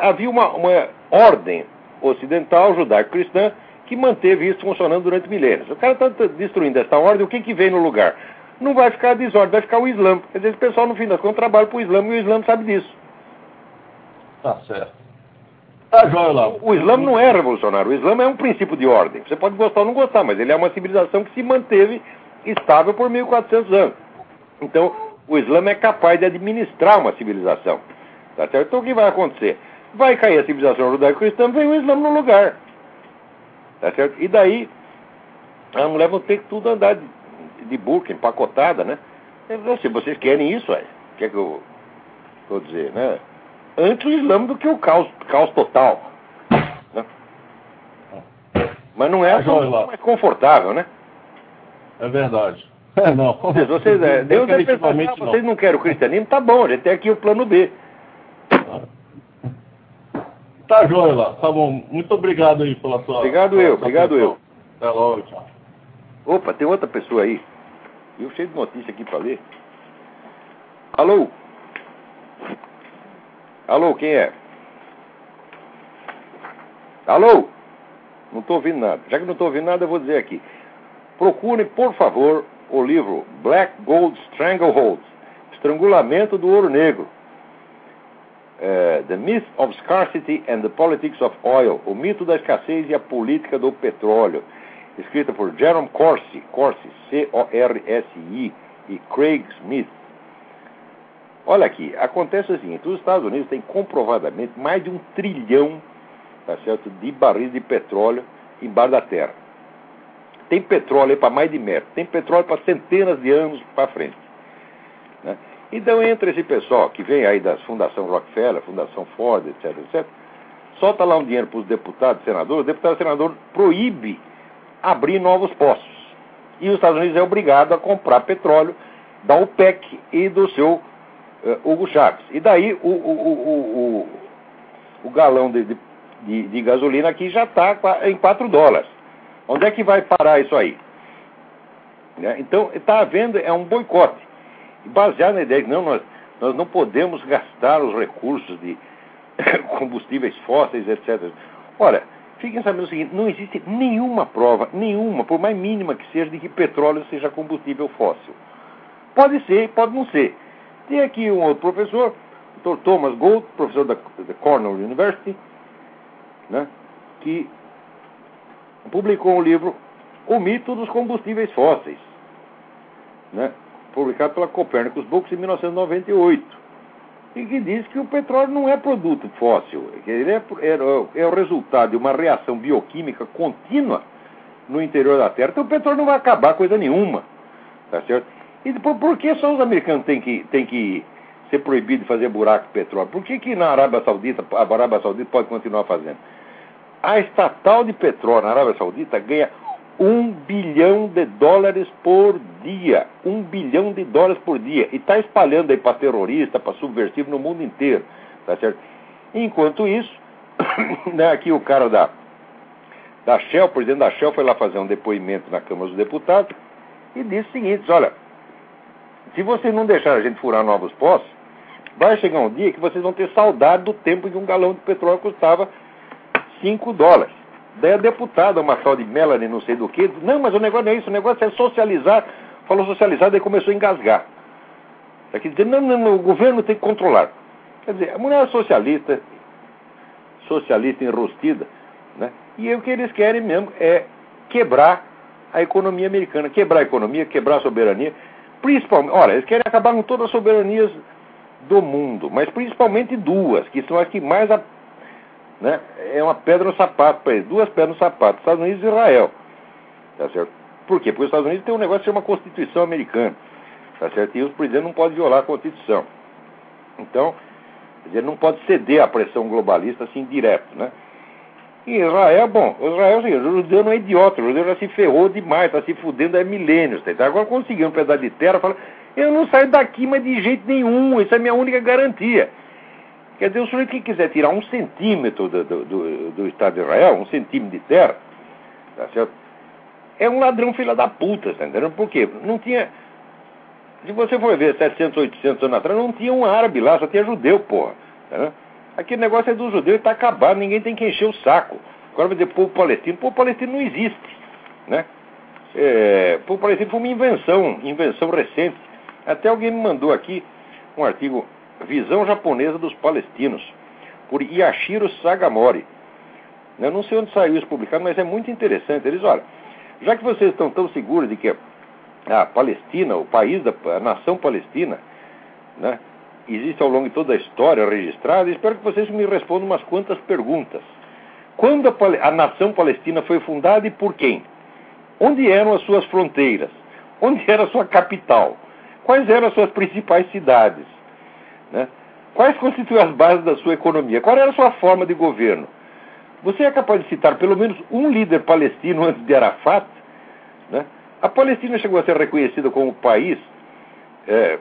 havia uma, uma ordem ocidental, judaico-cristã, que manteve isso funcionando durante milênios. O cara está destruindo essa ordem, o que, que vem no lugar? Não vai ficar a desordem, vai ficar o Islã. Quer dizer, o pessoal, no fim das contas, trabalha para o Islã e o Islã sabe disso. Tá certo. Tá joia lá. O, o Islã não é revolucionário, o Islã é um princípio de ordem. Você pode gostar ou não gostar, mas ele é uma civilização que se manteve estável por 1400 anos. Então, o Islã é capaz de administrar uma civilização. Tá certo? Então, o que vai acontecer? Vai cair a civilização judaico-cristã, vem o Islã no lugar. Tá certo? E daí, a mulher vai ter que tudo andar de, de burca, empacotada, né? Se vocês querem isso, é. O que é que eu vou dizer, né? Antes o Islã do que o caos, caos total. Né? Mas não é, tão, mais confortável, né? É verdade. É, não. Vocês, é, Deus é pensar, ah, vocês não querem o cristianismo? Tá bom, a gente tem aqui o plano B. Tá joia lá, tá bom. Muito obrigado aí pela sua. Obrigado eu, obrigado eu. Até logo, tchau. Opa, tem outra pessoa aí. Eu cheio de notícia aqui para ler. Alô? Alô, quem é? Alô? Não estou ouvindo nada. Já que não estou ouvindo nada, eu vou dizer aqui. Procurem, por favor, o livro Black Gold Stranglehold Estrangulamento do Ouro Negro uh, The Myth of Scarcity and the Politics of Oil, o mito da escassez e a política do petróleo, escrita por Jerome Corsi, Corsi, C-O-R-S-I, e Craig Smith. Olha aqui, acontece o seguinte, os Estados Unidos têm comprovadamente mais de um trilhão tá certo, de barris de petróleo embaixo da terra. Tem petróleo para mais de metro, tem petróleo para centenas de anos para frente. Né? Então, entre esse pessoal que vem aí das Fundação Rockefeller, Fundação Ford, etc, etc, solta lá um dinheiro para os deputados e senadores, o deputado e senador proíbe abrir novos poços. E os Estados Unidos é obrigado a comprar petróleo da OPEC e do seu uh, Hugo Chávez. E daí o, o, o, o galão de, de, de, gasolina aqui já está em 4 dólares. Onde é que vai parar isso aí? Né? Então, está havendo é um boicote baseado na ideia que não, nós, nós não podemos gastar os recursos de combustíveis fósseis, etc. Ora, fiquem sabendo o seguinte: não existe nenhuma prova, nenhuma, por mais mínima que seja, de que petróleo seja combustível fóssil. Pode ser, pode não ser. Tem aqui um outro professor, o Dr. Thomas Gold, professor da, da Cornell University, né, que publicou um livro O Mito dos Combustíveis Fósseis. Né? publicado pela Copernicus Books em 1998, e que diz que o petróleo não é produto fóssil, ele é, é, é o resultado de uma reação bioquímica contínua no interior da Terra. Então o petróleo não vai acabar coisa nenhuma, tá certo? E por, por que só os americanos têm que, têm que ser proibidos de fazer buraco de petróleo? Por que, que na Arábia Saudita, a Arábia Saudita pode continuar fazendo? A estatal de petróleo na Arábia Saudita ganha um bilhão de dólares por dia. Um bilhão de dólares por dia. E está espalhando aí para terrorista, para subversivo no mundo inteiro. Tá certo? Enquanto isso, né, aqui o cara da, da Shell, o presidente da Shell, foi lá fazer um depoimento na Câmara dos Deputados e disse o seguinte: olha, se vocês não deixarem a gente furar novos postos, vai chegar um dia que vocês vão ter saudade do tempo que um galão de petróleo custava 5 dólares. Daí a deputada, uma tal de Melanie, não sei do que, não, mas o negócio não é isso, o negócio é socializar. Falou socializar, daí começou a engasgar. Aqui dizer, não, não, não, o governo tem que controlar. Quer dizer, a mulher é socialista, socialista enrostida, né? E o que eles querem mesmo é quebrar a economia americana, quebrar a economia, quebrar a soberania. Principalmente, olha, eles querem acabar com todas as soberanias do mundo, mas principalmente duas, que são as que mais né, é uma pedra no sapato para eles, duas pedras no sapato, Estados Unidos e Israel. Tá certo? Por quê? Porque os Estados Unidos tem um negócio que chama Constituição Americana. Tá certo? E os presidentes não podem violar a Constituição. Então, ele não pode ceder à pressão globalista assim direto, né? Em Israel, bom, Israel, assim, o judeu não é idiota, o judeu já se ferrou demais, está se fudendo há milênios. Tá? Agora conseguiu um pedaço de terra, fala, eu não saio daqui, mas de jeito nenhum, isso é minha única garantia. Quer dizer, o sujeito que quiser tirar um centímetro do, do, do, do Estado de Israel, um centímetro de terra, tá certo? É um ladrão filha da puta, tá entendendo? Por quê? Não tinha. Se você for ver 700, 800 anos atrás, não tinha um árabe lá, só tinha judeu, porra. Tá Aquele negócio é do judeu e está acabado, ninguém tem que encher o saco. Agora vai dizer povo palestino, povo palestino não existe. Né? É, povo palestino foi uma invenção, invenção recente. Até alguém me mandou aqui um artigo, Visão Japonesa dos Palestinos, por Yashiro Sagamori. Eu não sei onde saiu isso publicado, mas é muito interessante. Eles, olha, já que vocês estão tão seguros de que a Palestina, o país da a nação palestina, né, existe ao longo de toda a história registrada, espero que vocês me respondam umas quantas perguntas. Quando a, a nação palestina foi fundada e por quem? Onde eram as suas fronteiras? Onde era a sua capital? Quais eram as suas principais cidades? Né? Quais constituem as bases da sua economia? Qual era a sua forma de governo? Você é capaz de citar pelo menos um líder palestino antes de Arafat? Né? A Palestina chegou a ser reconhecida como país é,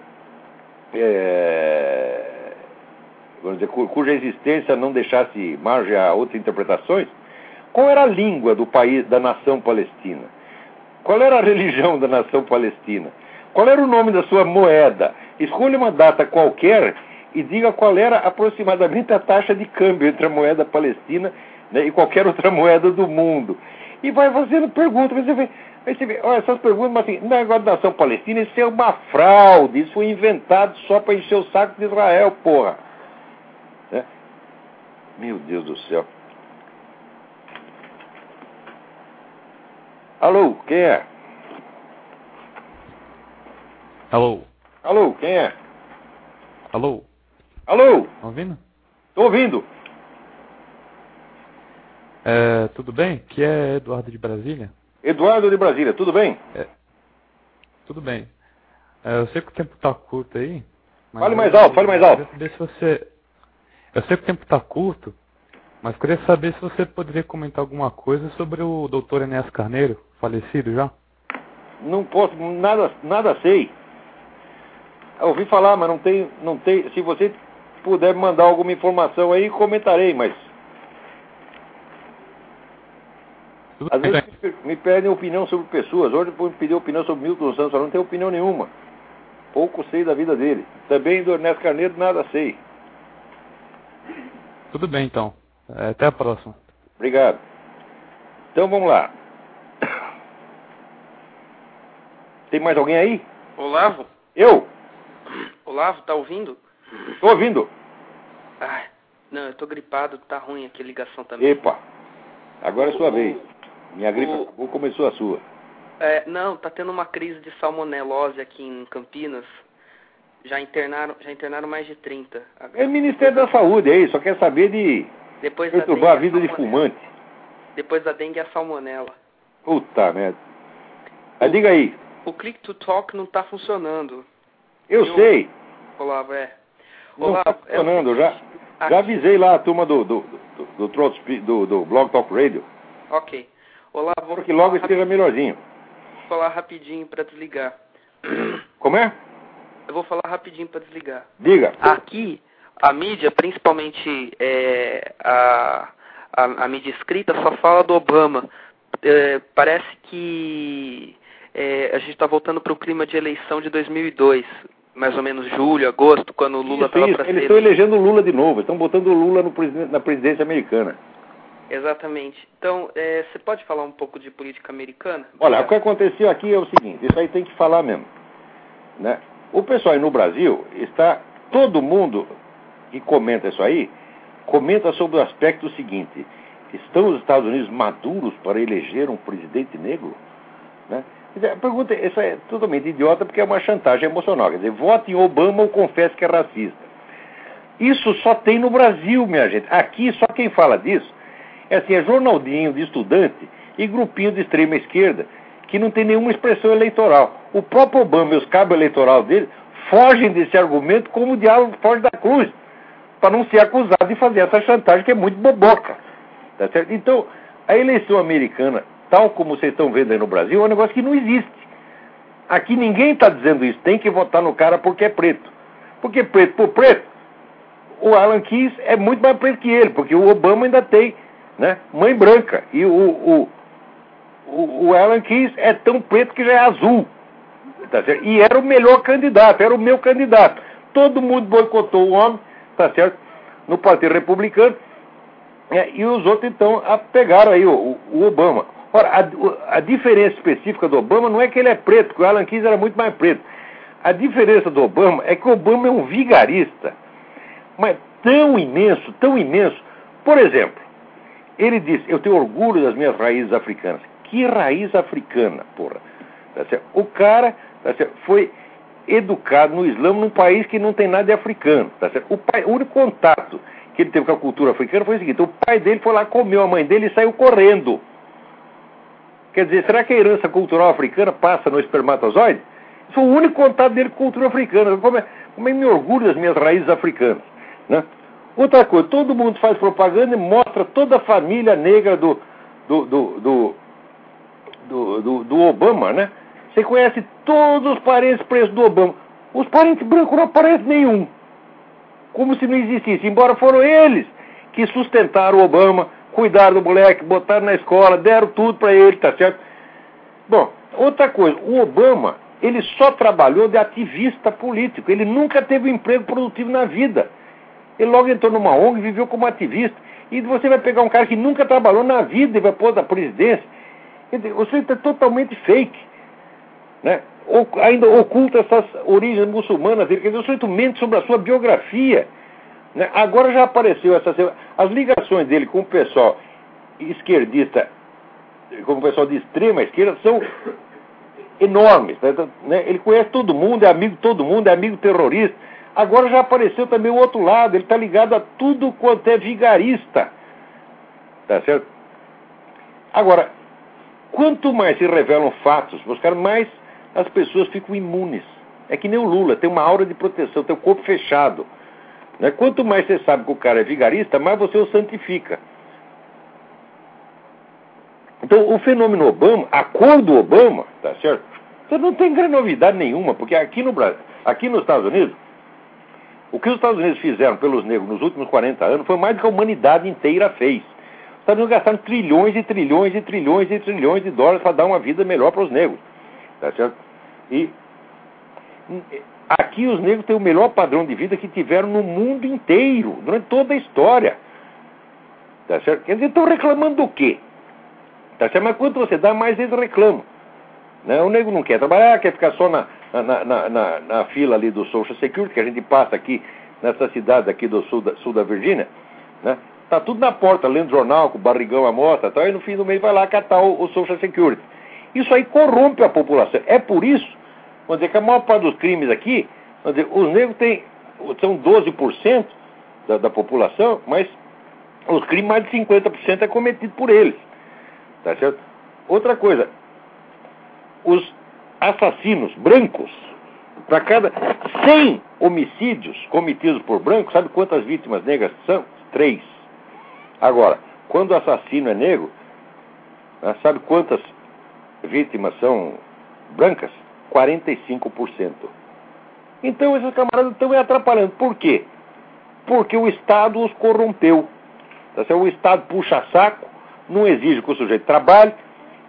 é, vamos dizer, cuja existência não deixasse margem a outras interpretações, qual era a língua do país, da nação palestina? Qual era a religião da nação palestina? Qual era o nome da sua moeda? Escolha uma data qualquer e diga qual era aproximadamente a taxa de câmbio entre a moeda palestina né, e qualquer outra moeda do mundo. E vai fazendo perguntas. Você vê, você vê, olha, essas perguntas, mas assim, negócio da nação palestina, isso é uma fraude, isso foi inventado só para encher o saco de Israel, porra. Né? Meu Deus do céu. Alô, quem é? Alô? Alô, quem é? Alô? Alô? Tá ouvindo? Tô ouvindo. É, tudo bem? Aqui é Eduardo de Brasília. Eduardo de Brasília, tudo bem? É, tudo bem. É, eu sei que o tempo está curto aí. fale mais alto, fale mais alto. Eu saber se você. Eu sei que o tempo está curto, mas queria saber se você poderia comentar alguma coisa sobre o doutor Enéas Carneiro, falecido já. Não posso, nada, nada sei. Eu ouvi falar, mas não tem, não tem. Se você puder mandar alguma informação aí, comentarei, mas Às vezes me pedem opinião sobre pessoas. Hoje me pediu opinião sobre Milton Santos, eu não tenho opinião nenhuma. Pouco sei da vida dele. Também do Ernesto Carneiro nada sei. Tudo bem então. É, até a próxima. Obrigado. Então vamos lá. Tem mais alguém aí? Olavo? Eu? Olavo, tá ouvindo? Tô ouvindo. Ah, não, eu tô gripado, tá ruim aqui a ligação também. Epa, agora é sua vez. Minha gripe o... acabou, começou a sua. É, não, tá tendo uma crise de salmonelose aqui em Campinas. Já internaram, já internaram mais de 30. É o Ministério da Saúde aí, só quer saber de Depois perturbar a vida de fumante. Depois da dengue é a salmonela. Puta merda. Mas diga aí. O Click to Talk não tá funcionando. Eu, Eu sei. Olavo, é. Olavo, não tá funcionando, é já, já avisei lá a turma do, do, do, do, do, do Blog Talk Radio. Ok. Olá, vou que logo esteja melhorzinho. Vou falar rapidinho para desligar. Como é? Eu vou falar rapidinho para desligar. Diga. Aqui, a mídia, principalmente é, a, a, a, mídia escrita, só fala do Obama. É, parece que é, a gente está voltando para o clima de eleição de 2002, mais ou menos julho, agosto, quando o Lula estava para ser. Eles estão elegendo o Lula de novo, estão botando o Lula no, na presidência americana. Exatamente. Então, é, você pode falar um pouco de política americana? Olha, o que aconteceu aqui é o seguinte, isso aí tem que falar mesmo. Né? O pessoal aí no Brasil está, todo mundo que comenta isso aí, comenta sobre o aspecto seguinte, estão os Estados Unidos maduros para eleger um presidente negro? Né? A pergunta, isso é totalmente idiota porque é uma chantagem emocional. Quer dizer, vote em Obama ou confesse que é racista. Isso só tem no Brasil, minha gente. Aqui, só quem fala disso é assim, é de estudante e grupinho de extrema esquerda, que não tem nenhuma expressão eleitoral. O próprio Obama e os cabos eleitorais dele fogem desse argumento como o diabo foge da cruz, para não ser acusado de fazer essa chantagem que é muito boboca. Tá certo? Então, a eleição americana, tal como vocês estão vendo aí no Brasil, é um negócio que não existe. Aqui ninguém está dizendo isso. Tem que votar no cara porque é preto. Porque preto por preto, o Alan Keyes é muito mais preto que ele, porque o Obama ainda tem né, mãe branca. E o, o, o, o Alan Keyes é tão preto que já é azul. Tá certo? E era o melhor candidato, era o meu candidato. Todo mundo boicotou o homem, tá certo? No Partido Republicano. É, e os outros, então, pegaram aí o, o Obama. Ora, a, a, diferença específica do Obama não é que ele é preto, que o Alan Keyes era muito mais preto. A diferença do Obama é que o Obama é um vigarista, mas tão imenso, tão imenso. Por exemplo, ele disse: Eu tenho orgulho das minhas raízes africanas. Que raiz africana, porra? Tá o cara tá foi educado no Islã num país que não tem nada de africano. Tá o, pai, o único contato que ele teve com a cultura africana foi o seguinte: o pai dele foi lá, comeu a mãe dele e saiu correndo. Quer dizer, será que a herança cultural africana passa no espermatozoide? Foi o único contato dele com cultura africana. Como é, como é me orgulho das minhas raízes africanas. Né? Outra coisa, todo mundo faz propaganda e mostra toda a família negra do, do, do, do, do, do Obama, né? Você conhece todos os parentes presos do Obama. Os parentes brancos não aparecem nenhum. Como se não existisse. Embora foram eles que sustentaram o Obama, cuidaram do moleque, botaram na escola, deram tudo para ele, tá certo? Bom, outra coisa, o Obama, ele só trabalhou de ativista político, ele nunca teve um emprego produtivo na vida. Ele logo entrou numa ONG e viveu como ativista. E você vai pegar um cara que nunca trabalhou na vida e vai pôr da presidência. O sujeito é totalmente fake. Né? ainda oculta essas origens muçulmanas dele. Quer dizer, o sujeito mente sobre a sua biografia. Né? Agora já apareceu essa as ligações dele com o pessoal esquerdista, com o pessoal de extrema esquerda, são enormes. Né? né? Ele conhece todo mundo, é amigo de todo mundo, é amigo terrorista. Agora já apareceu também o outro lado, ele está ligado a tudo quanto é vigarista. Tá certo? Agora, quanto mais se revelam fatos, Oscar, mais as pessoas ficam imunes. É que nem o Lula, tem uma aura de proteção, tem o corpo fechado. Né? Quanto mais você sabe que o cara é vigarista, mais você o santifica. Então, o fenômeno Obama, a cor do Obama, tá certo? Você não tem grande novidade nenhuma, porque aqui no Brasil, aqui nos Estados Unidos, o que os Estados Unidos fizeram pelos negros nos últimos 40 anos foi mais do que a humanidade inteira fez. Os Estados Unidos gastaram trilhões e trilhões e trilhões e trilhões de dólares para dar uma vida melhor para os negros. Tá certo? E aqui os negros têm o melhor padrão de vida que tiveram no mundo inteiro, durante toda a história. Tá certo? Quer dizer, estão reclamando do quê? Tá certo? Mas quanto você dá, mais eles reclamam. Né? O negro não quer trabalhar, quer ficar só na, na, na, na, na fila ali do Social Security, que a gente passa aqui nessa cidade aqui do sul da, sul da Virgínia. Né? Tá tudo na porta, lendo jornal, com barrigão à mostra, tá? e no fim do mês vai lá catar o, o Social Security. Isso aí corrompe a população. É por isso Vamos dizer que a maior parte dos crimes aqui, dizer, os negros têm, são 12% da, da população, mas os crimes, mais de 50% é cometido por eles. Tá certo? Outra coisa, os assassinos brancos, para cada 100 homicídios cometidos por brancos, sabe quantas vítimas negras são? Três. Agora, quando o assassino é negro, né, sabe quantas vítimas são brancas? 45%. Então esses camaradas estão me atrapalhando. Por quê? Porque o Estado os corrompeu. Tá o Estado puxa saco, não exige que o sujeito trabalhe,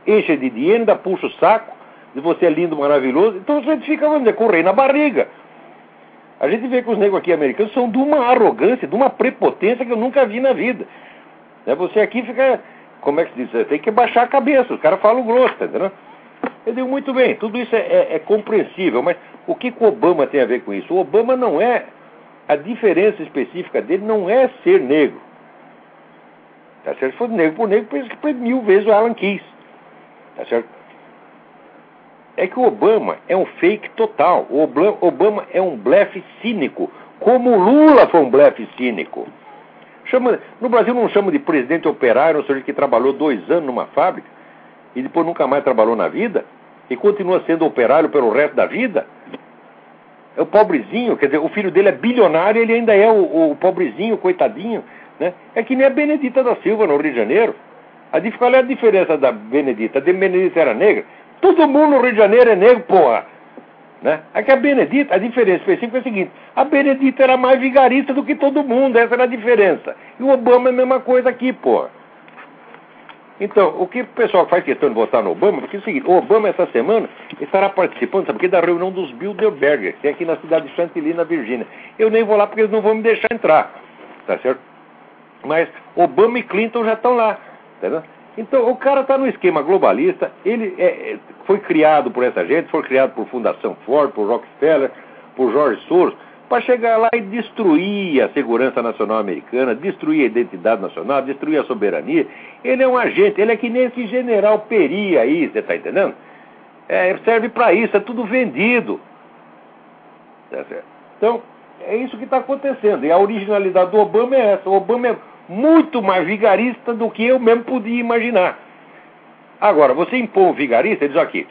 enche de dinheiro, ainda puxa o saco, de você é lindo, maravilhoso. Então o sujeito fica, vamos dizer, com o rei na barriga. A gente vê que os negros aqui americanos são de uma arrogância, de uma prepotência que eu nunca vi na vida. Né? Você aqui fica, como é que se diz? Tem que baixar a cabeça, os caras falam grosso, tá entendeu? Eu digo, muito bem, tudo isso é, é, é compreensível, mas o que, que o Obama tem a ver com isso? O Obama não é. A diferença específica dele não é ser negro. Tá certo? Se for negro por negro, pensa que mil vezes o Alan Keyes. Tá certo? É que o Obama é um fake total. O Obama é um blefe cínico. Como o Lula foi um blefe cínico. Chama, no Brasil não chama de presidente operário, ou seja, que trabalhou dois anos numa fábrica e depois nunca mais trabalhou na vida e continua sendo operário pelo resto da vida. É o pobrezinho, quer dizer, o filho dele é bilionário e ele ainda é o, o pobrezinho, coitadinho. Né? É que nem a Benedita da Silva no Rio de Janeiro. A, qual é a diferença da Benedita? A Benedita era negra? Todo mundo no Rio de Janeiro é negro, porra. Né? Aqui a Benedita, a diferença específica é a seguinte: a Benedita era mais vigarista do que todo mundo, essa era a diferença. E o Obama é a mesma coisa aqui, porra. Então, o que o pessoal faz questão de votar no Obama, porque é o seguinte, o Obama essa semana estará participando, sabe porque da reunião dos Bilderberger, que é aqui na cidade de Chantilly, na Virgínia. Eu nem vou lá porque eles não vão me deixar entrar, tá certo? Mas Obama e Clinton já estão lá, tá Então, o cara está no esquema globalista, ele é, é, foi criado por essa gente, foi criado por Fundação Ford, por Rockefeller, por George Soros, para chegar lá e destruir a segurança nacional americana, destruir a identidade nacional, destruir a soberania. Ele é um agente, ele é que nem esse general Peri aí, você está entendendo? É, serve para isso, é tudo vendido. Tá então, é isso que está acontecendo. E a originalidade do Obama é essa. O Obama é muito mais vigarista do que eu mesmo podia imaginar. Agora, você impõe um vigarista, ele diz aqui,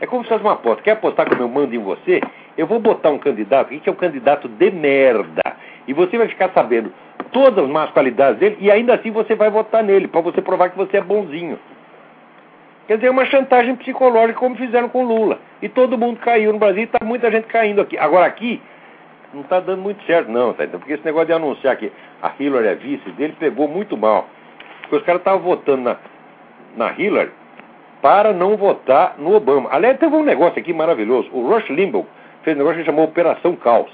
é como se fosse uma aposta. Quer apostar como eu mando em você? Eu vou botar um candidato aqui que é um candidato de merda. E você vai ficar sabendo todas as más qualidades dele e ainda assim você vai votar nele, para você provar que você é bonzinho. Quer dizer, é uma chantagem psicológica como fizeram com Lula. E todo mundo caiu no Brasil e está muita gente caindo aqui. Agora aqui, não está dando muito certo não, tá? Porque esse negócio de anunciar que a Hillary é vice dele pegou muito mal. Porque os caras estavam votando na, na Hillary para não votar no Obama. Aliás, teve um negócio aqui maravilhoso. O Rush Limbaugh fez um negócio que chamou Operação Caos.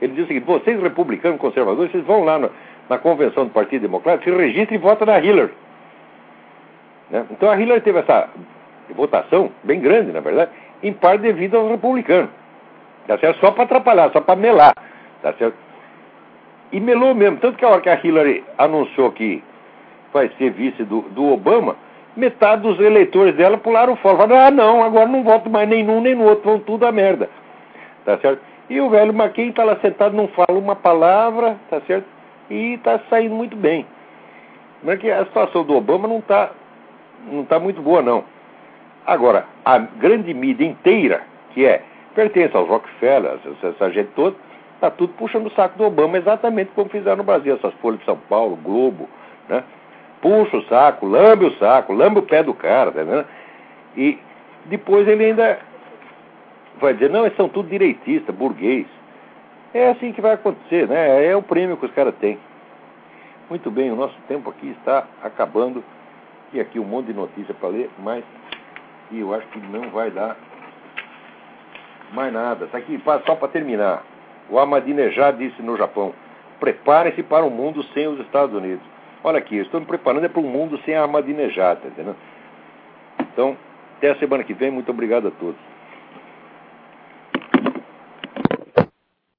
Ele disse o seguinte: vocês, republicanos conservadores, vocês vão lá no, na convenção do Partido Democrático, se registrem e votam na Hillary. Né? Então a Hillary teve essa votação, bem grande, na verdade, em parte devido aos republicanos. Tá certo? Só para atrapalhar, só para melar. Tá certo? E melou mesmo. Tanto que a hora que a Hillary anunciou que vai ser vice do, do Obama, metade dos eleitores dela pularam fora. Falaram, ah, não, agora não voto mais nem num nem no outro, vão tudo a merda. Tá certo? E o velho McCain está lá sentado, não fala uma palavra, tá certo? E está saindo muito bem. Mas que a situação do Obama não está não tá muito boa, não. Agora, a grande mídia inteira, que é, pertence aos Rockefeller, essa, gente toda, está tudo puxando o saco do Obama, exatamente como fizeram no Brasil, essas folhas de São Paulo, Globo, né? Puxa o saco, lambe o saco, lambe o pé do cara, tá vendo? E depois ele ainda vai dizer, não, eles são tudo direitistas, burguês. É assim que vai acontecer, né? É o prêmio que os caras têm. Muito bem, o nosso tempo aqui está acabando. E aqui um monte de notícia para ler, mas eu acho que não vai dar mais nada. Aqui, só para terminar. O Ahmadinejad disse no Japão: preparem-se para um mundo sem os Estados Unidos. Olha aqui, eu estou me preparando é para um mundo sem Ahmadinejad, tá entendendo? Então, até a semana que vem. Muito obrigado a todos.